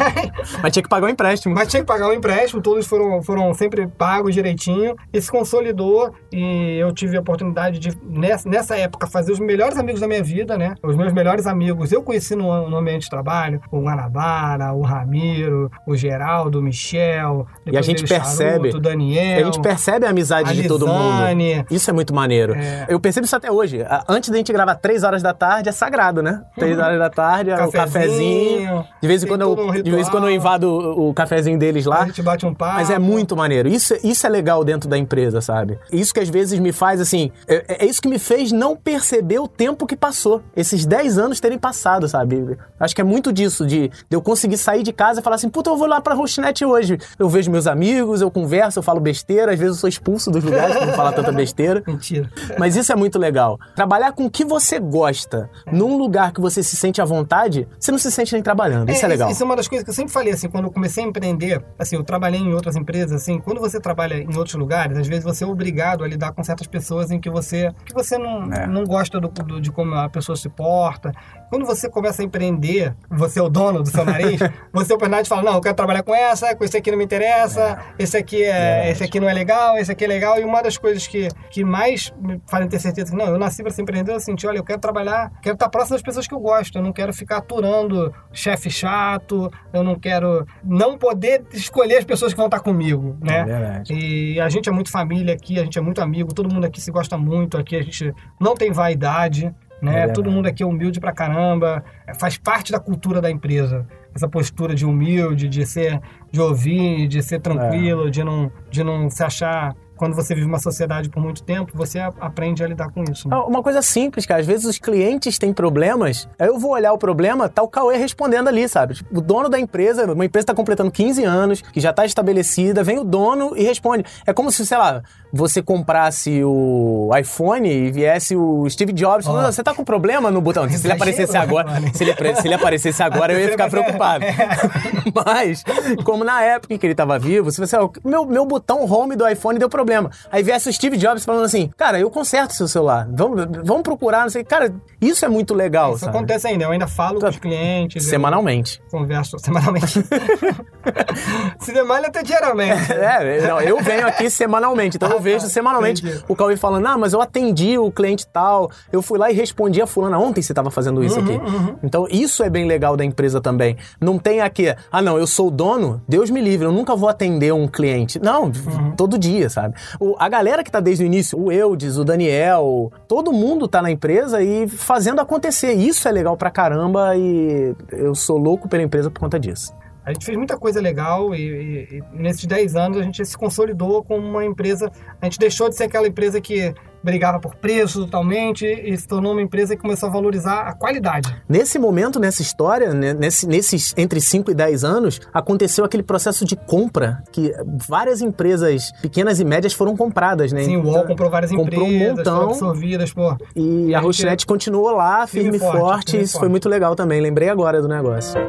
Mas tinha que pagar o empréstimo. mas tinha que pagar o empréstimo, todos foram, foram sempre pagos direitinho, e se consolidou, e eu tive a oportunidade de, nessa, nessa época, fazer os melhores amigos da minha vida, né? Os meus melhores amigos eu conheci no, no ambiente de trabalho, o Guanabara, o Ramiro, o Geraldo, o Michel, E a gente percebe- Charuto, Daniel, A gente percebe a amizade a de todo mundo. Isso é muito maneiro. É. Eu percebo isso até hoje. A- Antes da gente gravar 3 horas da tarde, é sagrado, né? 3 horas da tarde, é o cafezinho. De vez em quando, eu, um de vez em quando eu invado o, cafezinho deles A lá. gente bate um papo. Mas é muito maneiro. Isso, isso é legal dentro da empresa, sabe? Isso que às vezes me faz assim. É, é isso que me fez não perceber o tempo que passou. Esses 10 anos terem passado, sabe? Acho que é muito disso, de, de eu conseguir sair sair de casa e falar assim, puta, eu vou lá pra Hostnet hoje. Eu vejo meus amigos, eu converso, eu falo besteira, às vezes eu sou expulso dos lugares por não falar tanta besteira. Mentira. Mas isso é muito legal. Trabalhar com o que você gosta, num lugar que você se sente à vontade, você não se sente nem trabalhando. Isso é, legal. Isso é uma das coisas que eu sempre falei, assim, quando eu comecei a empreender, assim, eu trabalhei em outras empresas, assim, quando você trabalha em outros lugares, às vezes você é obrigado a lidar com certas pessoas em que você, que você não, É. não gosta do, do- de como a pessoa se porta. Quando você começa a empreender, você é o dono do seu nariz, você tem a oportunidade de falar, não, eu quero trabalhar com essa, com esse aqui não me interessa, esse aqui é, Verdade. esse aqui não é legal, esse aqui é legal. E uma das coisas que, que mais me fazem ter certeza que, não, eu nasci para ser empreendedor, eu senti, olha, eu quero trabalhar, quero estar próximo das pessoas que eu gosto, eu não quero ficar aturando chefe chato, eu não quero não poder escolher as pessoas que vão estar comigo, É né? verdade. E a gente é muito família aqui, a gente é muito amigo, todo mundo aqui se gosta muito, aqui a gente não tem vaidade, É né? verdade. todo mundo aqui é humilde pra caramba, faz parte da cultura da empresa. Essa postura de humilde, de ser, de ouvir, de ser tranquilo, de, não, de não se achar. Quando você vive uma sociedade por muito tempo, você aprende a lidar com isso. né? Ah, Uma coisa simples, cara. Às vezes os clientes têm problemas, aí eu vou olhar o problema, tá o Cauê respondendo ali, sabe? Tipo, o dono da empresa, uma empresa tá completando 15 anos, que já tá estabelecida, vem o dono e responde. É como se, sei lá, você comprasse o iPhone e viesse o Steve Jobs. "Não, Você tá com problema no botão. Se ele aparecesse agora, se ele, se ele aparecesse agora, eu ia ficar preocupado. Mas, como na época em que ele tava vivo, se você, meu, meu botão home do iPhone deu problema. Aí viesse o Steve Jobs falando assim, cara, eu conserto seu celular. Vamos, vamos procurar, não sei. Cara, isso é muito legal, Isso sabe? acontece ainda, eu ainda falo com os clientes. eu Semanalmente. Converso semanalmente. Semanalmente até diariamente. É, não, eu venho aqui semanalmente, então Ah, eu vejo tá, semanalmente entendi. o Cauê falando, ah, mas eu atendi o cliente tal, eu fui lá e respondi a fulana, ontem você estava fazendo isso Uhum, aqui. Então isso é bem legal da empresa também. Não tem aqui, ah não, eu sou o dono, Deus me livre, eu nunca vou atender um cliente. Não, Uhum. todo dia, sabe? O- a galera que tá desde o início, o Eudes, o Daniel, todo mundo tá na empresa e fazendo acontecer. Isso é legal pra caramba e eu sou louco pela empresa por conta disso. A gente fez muita coisa legal e, e- e nesses 10 anos a gente se consolidou como uma empresa. A gente deixou de ser aquela empresa que brigava por preço totalmente e se tornou uma empresa que começou a valorizar a qualidade. Nesse momento, nessa história, né, nesse, nesses entre 5 e 10 anos, aconteceu aquele processo de compra, que várias empresas pequenas e médias foram compradas, né? Sim, o UOL comprou várias comprou um empresas, montão. foram absorvidas por. E a a gente- Rochinet continuou lá, firme, Firme e e forte, forte. firme e Isso foi forte. muito legal também. Lembrei agora do negócio.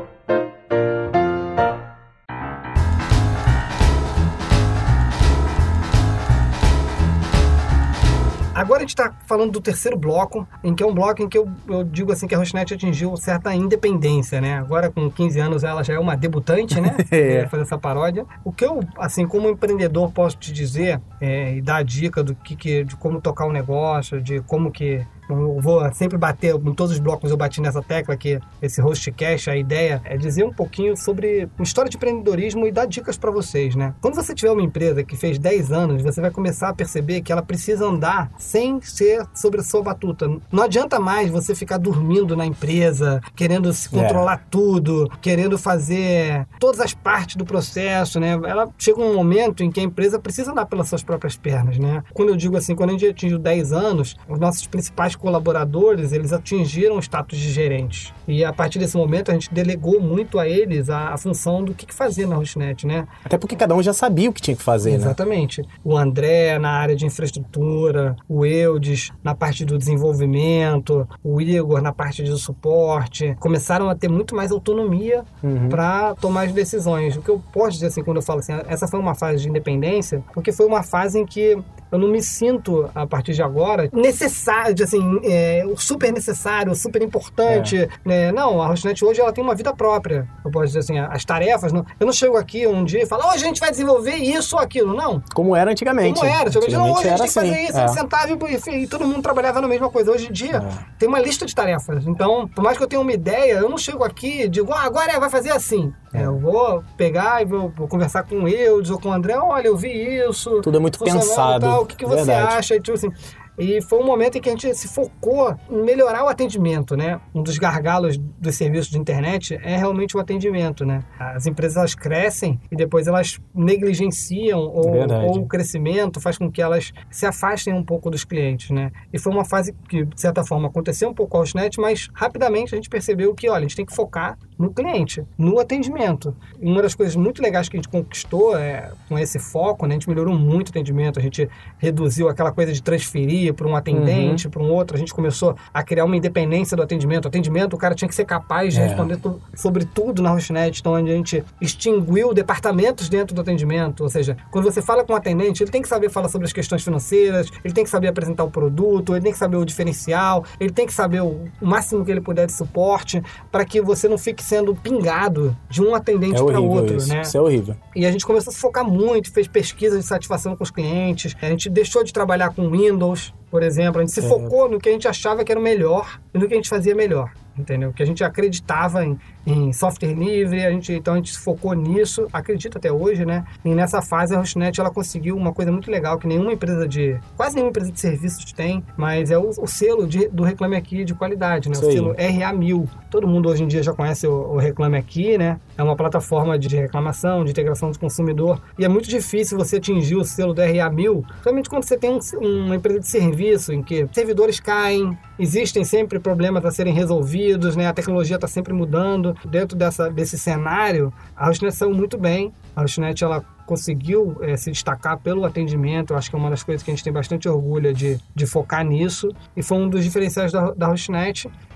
Gente está falando do terceiro bloco, em que é um bloco em que eu, eu digo assim que a Rochinet atingiu certa independência, né? Agora com 15 anos ela já é uma debutante, né? É, fazer essa paródia. O que eu, assim, como empreendedor posso te dizer é, e dar a dica do que, que de como tocar um negócio, de como que eu vou sempre bater, em todos os blocos eu bati nessa tecla que esse hostcast, a ideia é dizer um pouquinho sobre história de empreendedorismo e dar dicas para vocês, né? Quando você tiver uma empresa que fez 10 anos, você vai começar a perceber que ela precisa andar sem ser sobre a sua batuta. Não adianta mais você ficar dormindo na empresa, querendo se É. controlar tudo, querendo fazer todas as partes do processo, né? Ela chega um momento em que a empresa precisa andar pelas suas próprias pernas, né? Quando eu digo assim, quando a gente atingiu 10 anos, os nossos principais colaboradores, eles atingiram o status de gerentes. E a partir desse momento a gente delegou muito a eles a, a função do que, que fazer na Rochinet, né? Até porque cada um já sabia o que tinha que fazer, né? Exatamente. O André na área de infraestrutura, o Eudes na parte do desenvolvimento, o Igor na parte de suporte, começaram a ter muito mais autonomia Uhum. para tomar as decisões. O que eu posso dizer assim quando eu falo assim, essa foi uma fase de independência, porque foi uma fase em que eu não me sinto a partir de agora necessário, assim, é, super necessário, super importante. né? Não, a Rochinet hoje ela tem uma vida própria. Eu posso dizer assim, as tarefas. Não, eu não chego aqui um dia e falo, hoje a gente vai desenvolver isso ou aquilo. Não. Como era antigamente. Como era? Antigamente, não, hoje a gente tem que fazer assim, isso, é. sentava e, e, e todo mundo trabalhava na mesma coisa. Hoje em dia, É. tem uma lista de tarefas. Então, por mais que eu tenha uma ideia, eu não chego aqui e digo, ah, agora é, vai fazer assim. É. Eu vou pegar e vou, vou conversar com o Eudes ou com o André, olha, eu vi isso. Tudo é muito pensado. tal, o que, que você Verdade. acha? E, tipo assim, e foi um momento em que a gente se focou em melhorar o atendimento, né? Um dos gargalos dos serviços de internet é realmente o atendimento, né? As empresas elas crescem e depois elas negligenciam ou, Verdade. ou o crescimento faz com que elas se afastem um pouco dos clientes, né? E foi uma fase que, de certa forma, aconteceu um pouco com a Hostnet, mas rapidamente a gente percebeu que, olha, a gente tem que focar no cliente, no atendimento. Uma das coisas muito legais que a gente conquistou é, com esse foco, né, a gente melhorou muito o atendimento, a gente reduziu aquela coisa de transferir para um atendente, uhum. para um outro, a gente começou a criar uma independência do atendimento. O atendimento, o cara tinha que ser capaz de é. responder sobre tudo na Hostnet, então onde a gente extinguiu departamentos dentro do atendimento, ou seja, quando você fala com o um atendente, ele tem que saber falar sobre as questões financeiras, ele tem que saber apresentar o produto, ele tem que saber o diferencial, ele tem que saber o, o máximo que ele puder de suporte, para que você não fique sendo pingado de um atendente é para outro, isso. né? Isso é horrível. E a gente começou a se focar muito, fez pesquisa de satisfação com os clientes, a gente deixou de trabalhar com Windows, por exemplo, a gente se é. focou no que a gente achava que era o melhor e no que a gente fazia melhor entendeu? Que a gente acreditava em, em software livre, a gente, então a gente focou nisso, acredita até hoje, né? E nessa fase a Hostnet ela conseguiu uma coisa muito legal que nenhuma empresa de, quase nenhuma empresa de serviços tem, mas é o, o selo de, do Reclame Aqui de qualidade, né? O selo RA1000. Todo mundo hoje em dia já conhece o, o Reclame Aqui, né? É uma plataforma de reclamação, de integração do consumidor, e é muito difícil você atingir o selo do RA1000, principalmente quando você tem um, uma empresa de serviço em que servidores caem, existem sempre problemas a serem resolvidos, né? A tecnologia está sempre mudando. Dentro dessa, desse cenário, a Hostnet saiu muito bem. A Hostnet, ela conseguiu é, se destacar pelo atendimento. Eu acho que é uma das coisas que a gente tem bastante orgulho de, de focar nisso. E foi um dos diferenciais da, da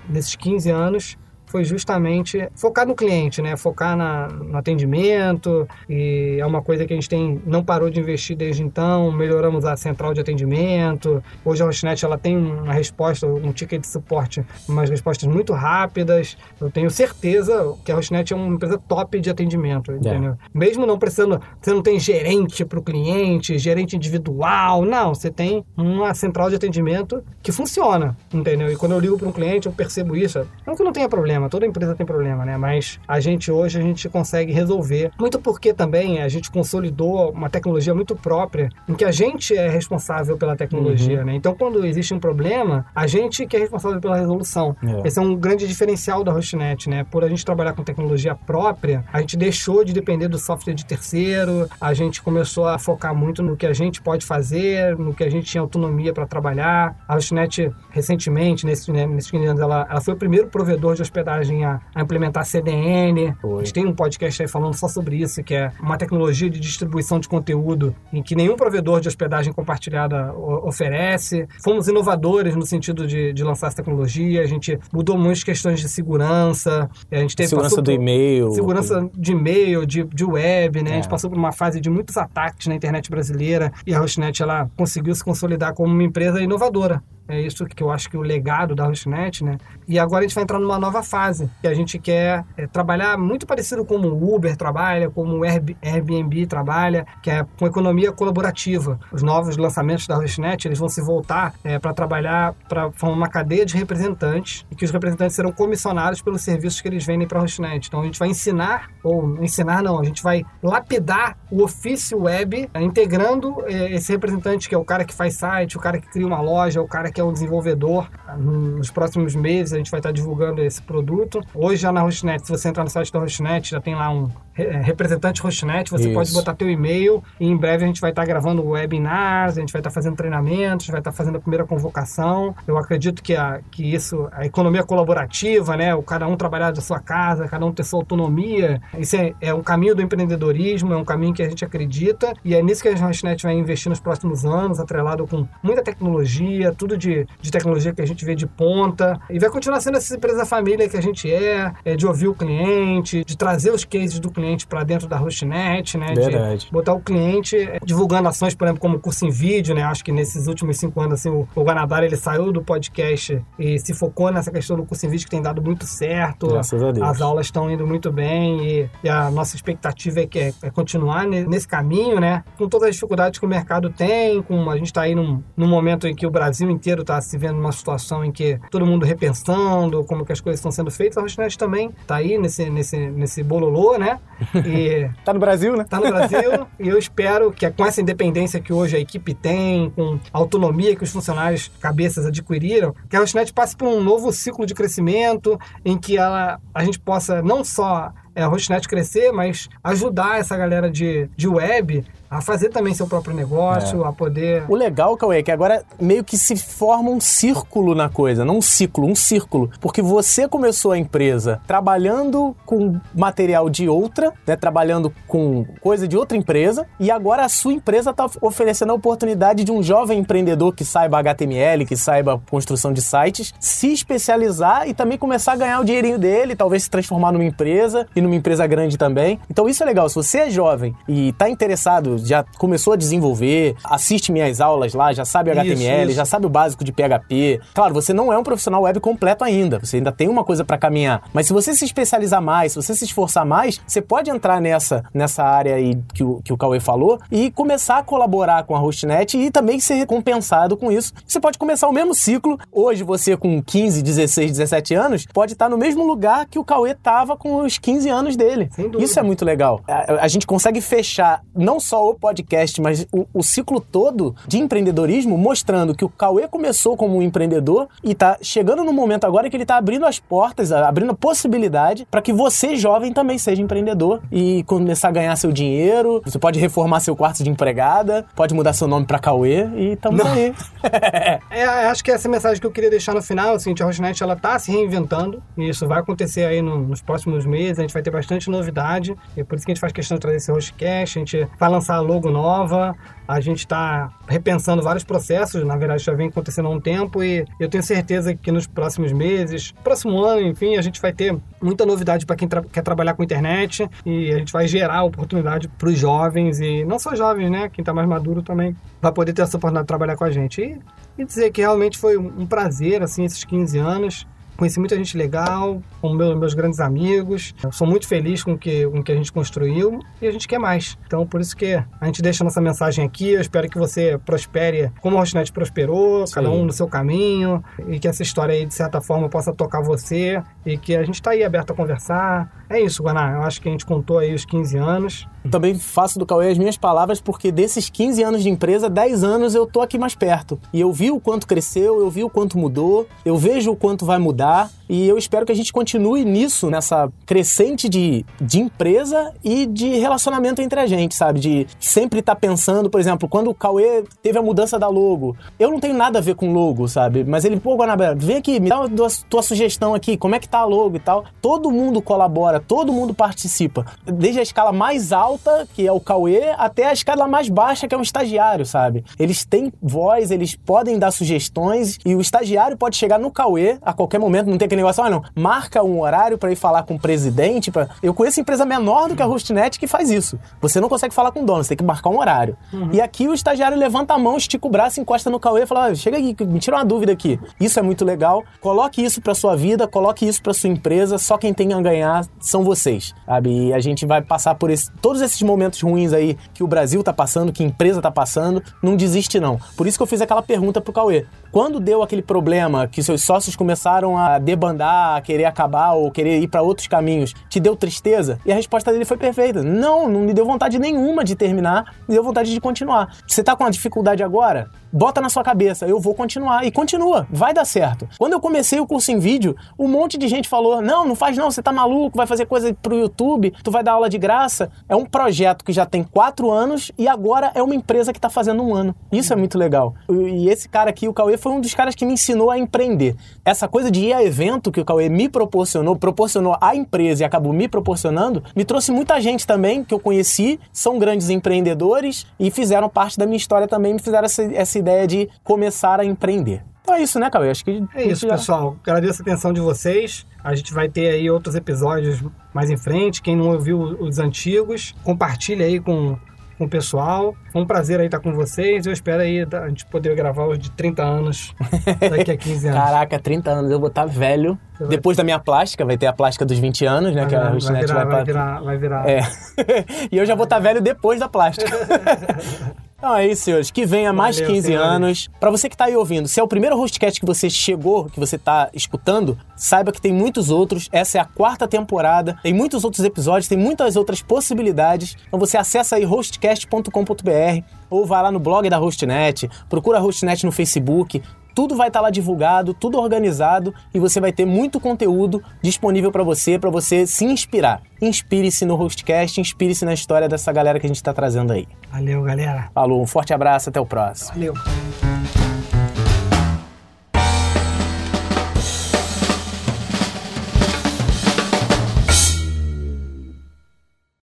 nesses 15 anos foi justamente focar no cliente, né? Focar na, no atendimento e é uma coisa que a gente tem não parou de investir desde então. Melhoramos a central de atendimento. Hoje a Hostnet ela tem uma resposta, um ticket de suporte, umas respostas muito rápidas. Eu tenho certeza que a Hostnet é uma empresa top de atendimento, é. entendeu? Mesmo não precisando, você não tem gerente para o cliente, gerente individual, não. Você tem uma central de atendimento que funciona, entendeu? E quando eu ligo para um cliente, eu percebo isso. Não que não tenha problema problema, toda empresa tem problema, né? Mas a gente hoje a gente consegue resolver. Muito porque também a gente consolidou uma tecnologia muito própria, em que a gente é responsável pela tecnologia, uhum. né? Então quando existe um problema, a gente que é responsável pela resolução. É. Esse é um grande diferencial da Hostnet, né? Por a gente trabalhar com tecnologia própria, a gente deixou de depender do software de terceiro, a gente começou a focar muito no que a gente pode fazer, no que a gente tinha autonomia para trabalhar. A Hostnet recentemente, nesse, né, nesses anos, ela, ela foi o primeiro provedor de hospedagem hospedagem a, a implementar CDN. Foi. A gente tem um podcast aí falando só sobre isso, que é uma tecnologia de distribuição de conteúdo em que nenhum provedor de hospedagem compartilhada oferece. Fomos inovadores no sentido de, de lançar essa tecnologia. A gente mudou muitas questões de segurança. A gente teve, segurança do e-mail. Segurança de e-mail, de, de web, né? É. A gente é. passou por uma fase de muitos ataques na internet brasileira e a Hostnet ela conseguiu se consolidar como uma empresa inovadora. É isso que eu acho que é o legado da Hostnet, né? E agora a gente vai entrar numa nova fase, que a gente quer é, trabalhar muito parecido como o Uber trabalha, como o Airbnb trabalha, que é com economia colaborativa. Os novos lançamentos da Hostnet, eles vão se voltar é, para trabalhar para uma cadeia de representantes, e que os representantes serão comissionados pelos serviços que eles vendem para a Hostnet. Então a gente vai ensinar, ou ensinar não, a gente vai lapidar o ofício web, é, integrando é, esse representante, que é o cara que faz site, o cara que cria uma loja, o cara que que é o desenvolvedor. Nos próximos meses a gente vai estar divulgando esse produto. Hoje já na Hostnet, se você entrar no site da Hostnet, já tem lá um é, representante Hostnet, você Isso. pode botar teu e-mail e em breve a gente vai estar gravando webinars, a gente vai estar fazendo treinamentos, vai estar fazendo a primeira convocação. Eu acredito que, a, que isso, a economia colaborativa, né, o cada um trabalhar da sua casa, cada um ter sua autonomia, isso é, é um caminho do empreendedorismo, é um caminho que a gente acredita e é nisso que a Hostnet vai investir nos próximos anos, atrelado com muita tecnologia, tudo de, de tecnologia que a gente vê de ponta e vai continuar sendo essa empresa família que a gente é, é de ouvir o cliente, de trazer os cases do cliente para dentro da Hostnet, né? Verdade. De botar o cliente é, divulgando ações, por exemplo, como curso em vídeo, né? Acho que nesses últimos cinco anos, assim, o, o Guanabara, ele saiu do podcast e se focou nessa questão do curso em vídeo que tem dado muito certo. Graças a Deus. As aulas estão indo muito bem e, e, a nossa expectativa é, que é, é continuar nesse caminho, né? Com todas as dificuldades que o mercado tem, com a gente está aí num, num momento em que o Brasil inteiro está se vendo numa situação em que todo mundo repensando como que as coisas estão sendo feitas, a Hostnet também está aí nesse, nesse, nesse bololô, né? E tá no Brasil, né? Tá no Brasil. e eu espero que com essa independência que hoje a equipe tem, com a autonomia que os funcionários cabeças adquiriram, que a Hostnet passe por um novo ciclo de crescimento em que ela, a gente possa não só é, a Hostnet crescer, mas ajudar essa galera de, de web a fazer também seu próprio negócio, é. a poder. O legal, Cauê, é que agora meio que se forma um círculo na coisa, não um ciclo, um círculo. Porque você começou a empresa trabalhando com material de outra, né? Trabalhando com coisa de outra empresa, e agora a sua empresa está oferecendo a oportunidade de um jovem empreendedor que saiba HTML, que saiba construção de sites, se especializar e também começar a ganhar o dinheirinho dele, talvez se transformar numa empresa e numa empresa grande também. Então isso é legal. Se você é jovem e está interessado já começou a desenvolver, assiste minhas aulas lá, já sabe HTML, isso, isso. já sabe o básico de PHP. Claro, você não é um profissional web completo ainda, você ainda tem uma coisa para caminhar. Mas se você se especializar mais, se você se esforçar mais, você pode entrar nessa, nessa área aí que o, que o Cauê falou e começar a colaborar com a Hostnet e também ser recompensado com isso. Você pode começar o mesmo ciclo. Hoje, você com 15, 16, 17 anos, pode estar no mesmo lugar que o Cauê estava com os 15 anos dele. Isso é muito legal. A, a gente consegue fechar não só o podcast, mas o, o, ciclo todo de empreendedorismo, mostrando que o Cauê começou como um empreendedor e tá chegando no momento agora que ele tá abrindo as portas, abrindo a possibilidade para que você, jovem, também seja empreendedor e começar a ganhar seu dinheiro. Você pode reformar seu quarto de empregada, pode mudar seu nome para Cauê e estamos aí. é, acho que essa mensagem que eu queria deixar no final, assim, a Rochinet, ela tá se reinventando e isso vai acontecer aí no, nos próximos meses. A gente vai ter bastante novidade e por isso que a gente faz questão de trazer esse Hostcast. A gente vai lançar logo nova, a gente está repensando vários processos, na verdade já vem acontecendo há um tempo e eu tenho certeza que nos próximos meses, próximo ano, enfim, a gente vai ter muita novidade para quem tra quer trabalhar com internet e a gente vai gerar oportunidade para os jovens e não só jovens, né? Quem está mais maduro também vai poder ter essa oportunidade de trabalhar com a gente. E, e dizer que realmente foi um prazer, assim, esses 15 anos Conheci muita gente legal, com meu, meus grandes amigos. Eu sou muito feliz com que, o com que a gente construiu e a gente quer mais. Então, por isso que a gente deixa a nossa mensagem aqui. Eu espero que você prospere como a Rosnet prosperou, Sim. cada um no seu caminho, e que essa história aí, de certa forma, possa tocar você e que a gente está aí aberto a conversar. É isso, Guaná. Eu acho que a gente contou aí os 15 anos. Também faço do Cauê as minhas palavras, porque desses 15 anos de empresa, 10 anos eu tô aqui mais perto. E eu vi o quanto cresceu, eu vi o quanto mudou, eu vejo o quanto vai mudar. E eu espero que a gente continue nisso, nessa crescente de, de empresa e de relacionamento entre a gente, sabe? De sempre estar tá pensando, por exemplo, quando o Cauê teve a mudança da logo. Eu não tenho nada a ver com logo, sabe? Mas ele, pô, Guanabara, vem aqui, me dá a tua, tua sugestão aqui, como é que tá a logo e tal. Todo mundo colabora, todo mundo participa. Desde a escala mais alta, que é o Cauê, até a escala mais baixa, que é um estagiário, sabe? Eles têm voz, eles podem dar sugestões e o estagiário pode chegar no Cauê a qualquer momento, não tem aquele negócio, ah, não, marca um horário para ir falar com o presidente. Pra... Eu conheço empresa menor do que a Hostnet que faz isso. Você não consegue falar com o dono, você tem que marcar um horário. Uhum. E aqui o estagiário levanta a mão, estica o braço, encosta no Cauê e fala: ah, chega aqui, me tira uma dúvida aqui. Isso é muito legal. Coloque isso para sua vida, coloque isso para sua empresa. Só quem tem a ganhar são vocês, sabe? E a gente vai passar por esse, todos esses momentos ruins aí que o Brasil tá passando, que a empresa tá passando. Não desiste, não. Por isso que eu fiz aquela pergunta pro Cauê. Quando deu aquele problema que seus sócios começaram a debandar, a querer acabar ou querer ir para outros caminhos, te deu tristeza? E a resposta dele foi perfeita. Não, não me deu vontade nenhuma de terminar, me deu vontade de continuar. Você tá com uma dificuldade agora? Bota na sua cabeça, eu vou continuar. E continua, vai dar certo. Quando eu comecei o curso em vídeo, um monte de gente falou: não, não faz não, você tá maluco, vai fazer coisa pro YouTube, tu vai dar aula de graça. É um projeto que já tem quatro anos e agora é uma empresa que tá fazendo um ano. Isso é muito legal. E esse cara aqui, o Cauê, foi um dos caras que me ensinou a empreender. Essa coisa de ir a evento que o Cauê me proporcionou, proporcionou à empresa e acabou me proporcionando, me trouxe muita gente também que eu conheci, são grandes empreendedores e fizeram parte da minha história também, me fizeram essa, essa ideia de começar a empreender. Então é isso, né, Cauê? Acho que. É isso, já... pessoal. Agradeço a atenção de vocês. A gente vai ter aí outros episódios mais em frente. Quem não ouviu os antigos, compartilha aí com com o pessoal. Foi um prazer aí estar com vocês. Eu espero aí a gente poder gravar os de 30 anos daqui a 15 anos. Caraca, 30 anos, eu vou estar velho. Depois da minha plástica, vai ter a plástica dos 20 anos, né? Vai que a vai virar, vai, vai, virar, vai virar. É. e eu já vou estar velho depois da plástica. Então é isso, senhores. Que venha mais Valeu, 15 senhores. anos. Para você que está aí ouvindo, se é o primeiro hostcast que você chegou, que você está escutando, saiba que tem muitos outros. Essa é a quarta temporada. Tem muitos outros episódios, tem muitas outras possibilidades. Então você acessa aí hostcast.com.br ou vai lá no blog da Hostnet, procura a Hostnet no Facebook tudo vai estar lá divulgado, tudo organizado e você vai ter muito conteúdo disponível para você, para você se inspirar. Inspire-se no Hostcast, inspire-se na história dessa galera que a gente está trazendo aí. Valeu, galera. Falou, um forte abraço, até o próximo. Valeu.